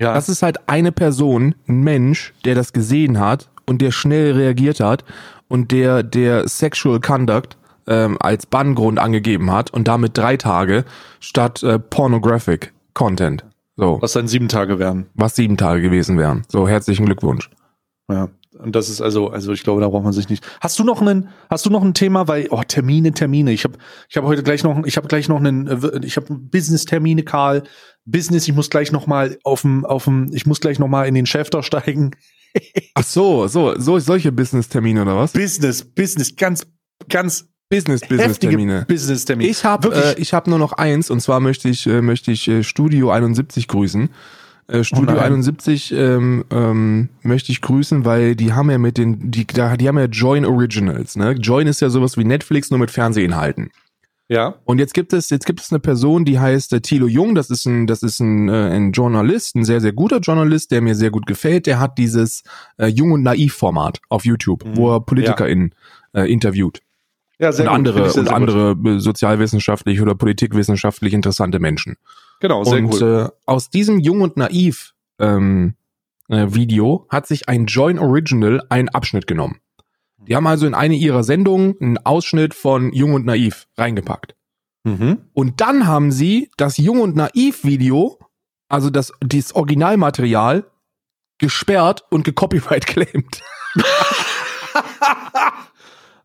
[SPEAKER 1] Ja,
[SPEAKER 2] Das ist halt eine Person, ein Mensch, der das gesehen hat und der schnell reagiert hat und der der Sexual Conduct ähm, als Banngrund angegeben hat und damit drei Tage statt äh, Pornographic Content. So,
[SPEAKER 1] was dann sieben Tage wären.
[SPEAKER 2] was sieben Tage gewesen wären. So, herzlichen Glückwunsch.
[SPEAKER 1] Ja. Und das ist also, also ich glaube, da braucht man sich nicht. Hast du noch einen, hast du noch ein Thema, weil oh Termine, Termine. Ich habe, ich habe heute gleich noch, ich habe gleich noch einen, äh, ich habe Business Termine, Karl. Business. Ich muss gleich noch mal auf dem, auf dem, ich muss gleich noch mal in den Schäfter steigen.
[SPEAKER 2] Ach so, so, so solche Business-Termine oder was?
[SPEAKER 1] Business, Business, ganz, ganz
[SPEAKER 2] Business,
[SPEAKER 1] heftige
[SPEAKER 2] Business-Termine.
[SPEAKER 1] Business Termine.
[SPEAKER 2] Ich habe äh, ich hab nur noch eins und zwar möchte ich äh, möchte ich äh, Studio 71 grüßen. Äh, Studio
[SPEAKER 1] nein.
[SPEAKER 2] 71 ähm, ähm, möchte ich grüßen, weil die haben ja mit den die die haben ja Join Originals, ne? Join ist ja sowas wie Netflix nur mit Fernsehinhalten.
[SPEAKER 1] ja.
[SPEAKER 2] Und jetzt gibt es jetzt gibt es eine Person, die heißt äh, Thilo Jung, das ist ein das ist ein, äh, ein Journalist, ein sehr sehr guter Journalist, der mir sehr gut gefällt. Der hat dieses äh, Jung und Naiv Format auf YouTube,
[SPEAKER 1] Mhm.
[SPEAKER 2] wo er PolitikerInnen äh, interviewt
[SPEAKER 1] Ja,
[SPEAKER 2] und
[SPEAKER 1] gut.
[SPEAKER 2] Andere
[SPEAKER 1] sehr,
[SPEAKER 2] und
[SPEAKER 1] sehr
[SPEAKER 2] andere äh, sozialwissenschaftlich oder politikwissenschaftlich interessante Menschen.
[SPEAKER 1] Genau, sehr
[SPEAKER 2] und
[SPEAKER 1] cool.
[SPEAKER 2] äh, aus diesem Jung und Naiv ähm, äh, Video hat sich ein Join Original einen Abschnitt genommen. Die haben also in eine ihrer Sendungen einen Ausschnitt von Jung und Naiv reingepackt.
[SPEAKER 1] Mhm.
[SPEAKER 2] Und dann haben sie das Jung und Naiv Video, also das, dieses Originalmaterial, gesperrt und gecopyright claimed.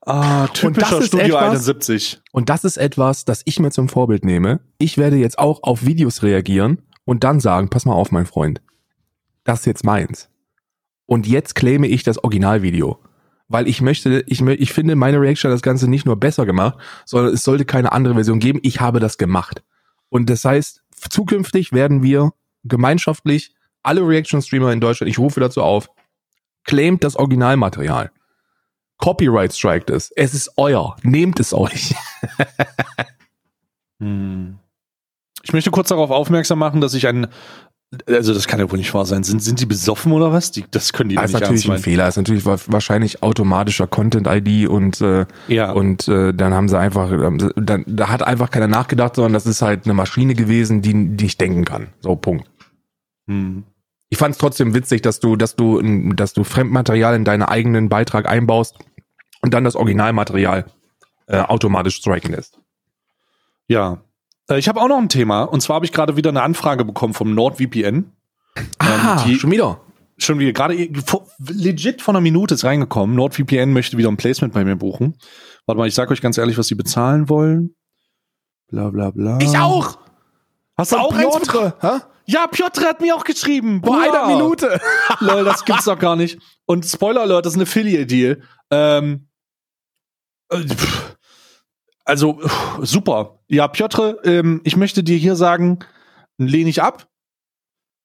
[SPEAKER 1] Ah, typischer Studio
[SPEAKER 2] etwas-
[SPEAKER 1] 71.
[SPEAKER 2] Und das ist etwas, das ich mir zum Vorbild nehme. Ich werde jetzt auch auf Videos reagieren und dann sagen, pass mal auf, mein Freund. Das ist jetzt meins. Und jetzt claime ich das Originalvideo. Weil ich möchte, ich, ich finde, meine Reaction hat das Ganze nicht nur besser gemacht, sondern es sollte keine andere Version geben. Ich habe das gemacht. Und das heißt, zukünftig werden wir gemeinschaftlich alle Reaction-Streamer in Deutschland, ich rufe dazu auf, claimt das Originalmaterial. Copyright strikt es. Es ist euer. Nehmt es euch.
[SPEAKER 1] Hm. Ich möchte kurz darauf aufmerksam machen, dass ich ein, also das kann ja wohl nicht wahr sein. Sind, sind die besoffen oder was? Die, das können die doch
[SPEAKER 2] Das ist
[SPEAKER 1] nicht
[SPEAKER 2] natürlich ein
[SPEAKER 1] ernst meinen.
[SPEAKER 2] Fehler. Das ist natürlich wa- wahrscheinlich automatischer Content-ID und äh,
[SPEAKER 1] Ja.
[SPEAKER 2] und äh, dann haben sie einfach, ähm, dann, da hat einfach keiner nachgedacht, sondern das ist halt eine Maschine gewesen, die, die ich denken kann. So Punkt.
[SPEAKER 1] Hm.
[SPEAKER 2] Ich fand es trotzdem witzig, dass du, dass du, dass du Fremdmaterial in deinen eigenen Beitrag einbaust und dann das Originalmaterial äh, automatisch striken lässt.
[SPEAKER 1] Ja. Äh, Ich habe auch noch ein Thema. Und zwar habe ich gerade wieder eine Anfrage bekommen vom NordVPN.
[SPEAKER 2] Ah,
[SPEAKER 1] die-
[SPEAKER 2] schon wieder.
[SPEAKER 1] Schon wieder, gerade legit vor einer Minute ist reingekommen. NordVPN möchte wieder ein Placement bei mir buchen. Warte mal, ich sag euch ganz ehrlich, was sie bezahlen wollen. Bla bla bla. Hast du auch bekommen?
[SPEAKER 2] Hä?
[SPEAKER 1] Ja, Piotr hat mir auch geschrieben.
[SPEAKER 2] Vor einer. Minute.
[SPEAKER 1] Lol, das gibt's doch gar nicht. Und Spoiler Alert, das ist ein Affiliate-Deal. Ähm, äh, also, pff, super. Ja, Piotr, ähm, ich möchte dir hier sagen, lehne ich ab.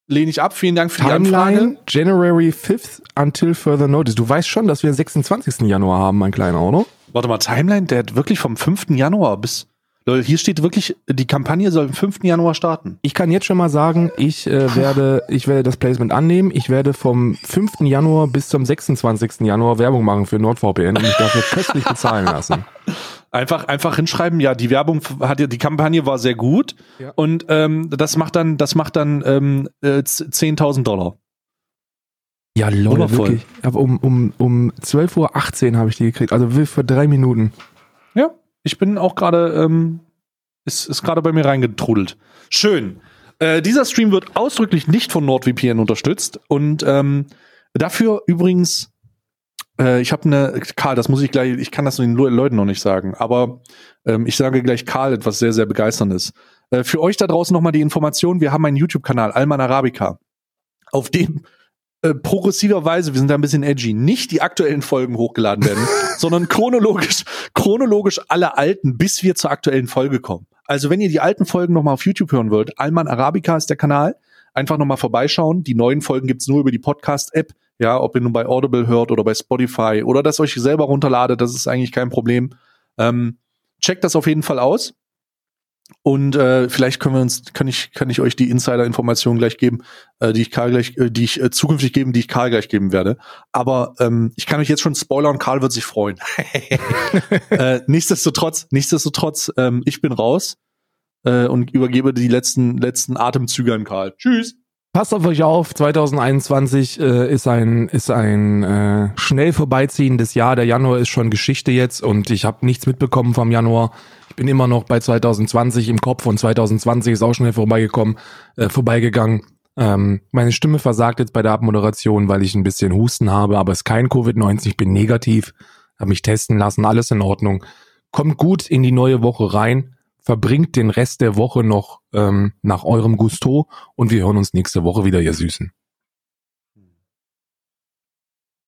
[SPEAKER 1] Lehne ich ab. Vielen Dank für die
[SPEAKER 2] Timeline
[SPEAKER 1] Anfrage.
[SPEAKER 2] January 5th until further notice. Du weißt schon, dass wir den 26. Januar haben, mein Kleiner, oder?
[SPEAKER 1] Warte mal, Timeline, der hat wirklich vom 5. Januar bis. Leute, hier steht wirklich, die Kampagne soll am 5. Januar starten.
[SPEAKER 2] Ich kann jetzt schon mal sagen, ich äh, werde, ich werde das Placement annehmen. Ich werde vom 5. Januar bis zum 26. Januar Werbung machen für NordVPN und mich dafür köstlich bezahlen lassen.
[SPEAKER 1] Einfach, einfach hinschreiben, ja, die Werbung hat ja, die Kampagne war sehr gut
[SPEAKER 2] Ja.
[SPEAKER 1] und ähm, das macht dann, das macht dann ähm, äh, 10.000 Dollar.
[SPEAKER 2] Ja, Leute, wirklich. Aber um, um, um 12.18 Uhr habe ich die gekriegt. Also für drei Minuten.
[SPEAKER 1] Ich bin auch gerade, ähm, ist, ist gerade bei mir reingetrudelt. Schön. Äh, dieser Stream wird ausdrücklich nicht von NordVPN unterstützt und ähm, dafür übrigens, äh, ich habe eine, Karl, das muss ich gleich, ich kann das den Le- Leuten noch nicht sagen, aber ähm, ich sage gleich Karl etwas sehr, sehr begeisterndes. Äh, für euch da draußen nochmal die Information, wir haben einen YouTube-Kanal, Alman Arabica, auf dem äh, progressiverweise, wir sind da ein bisschen edgy, nicht die aktuellen Folgen hochgeladen werden, sondern chronologisch, chronologisch alle alten, bis wir zur aktuellen Folge kommen. Also wenn ihr die alten Folgen nochmal auf YouTube hören wollt, Alman Arabica ist der Kanal, einfach nochmal vorbeischauen. Die neuen Folgen gibt's nur über die Podcast-App, ja, ob ihr nun bei Audible hört oder bei Spotify oder das euch selber runterladet, das ist eigentlich kein Problem. Ähm, checkt das auf jeden Fall aus. Und äh, vielleicht können wir uns, kann ich, kann ich euch die Insider-Informationen gleich geben, äh, die ich Karl gleich, äh, die ich äh, zukünftig geben, die ich Karl gleich geben werde. Aber ähm, ich kann euch jetzt schon spoilern, Karl wird sich freuen. äh, nichtsdestotrotz, nichtsdestotrotz, ähm, ich bin raus äh, und übergebe die letzten letzten Atemzüge an Karl. Tschüss.
[SPEAKER 2] Passt auf euch auf, 2021 äh, ist ein ist ein äh, schnell vorbeiziehendes Jahr. Der Januar ist schon Geschichte jetzt und ich habe nichts mitbekommen vom Januar. Ich bin immer noch bei 2020 im Kopf und 2020 ist auch schnell vorbeigekommen, äh, vorbeigegangen. Ähm, meine Stimme versagt jetzt bei der Abmoderation, weil ich ein bisschen Husten habe, aber es ist kein Covid-19, ich bin negativ, habe mich testen lassen, alles in Ordnung. Kommt gut in die neue Woche rein, verbringt den Rest der Woche noch ähm, nach eurem Gusto und wir hören uns nächste Woche wieder, ihr Süßen.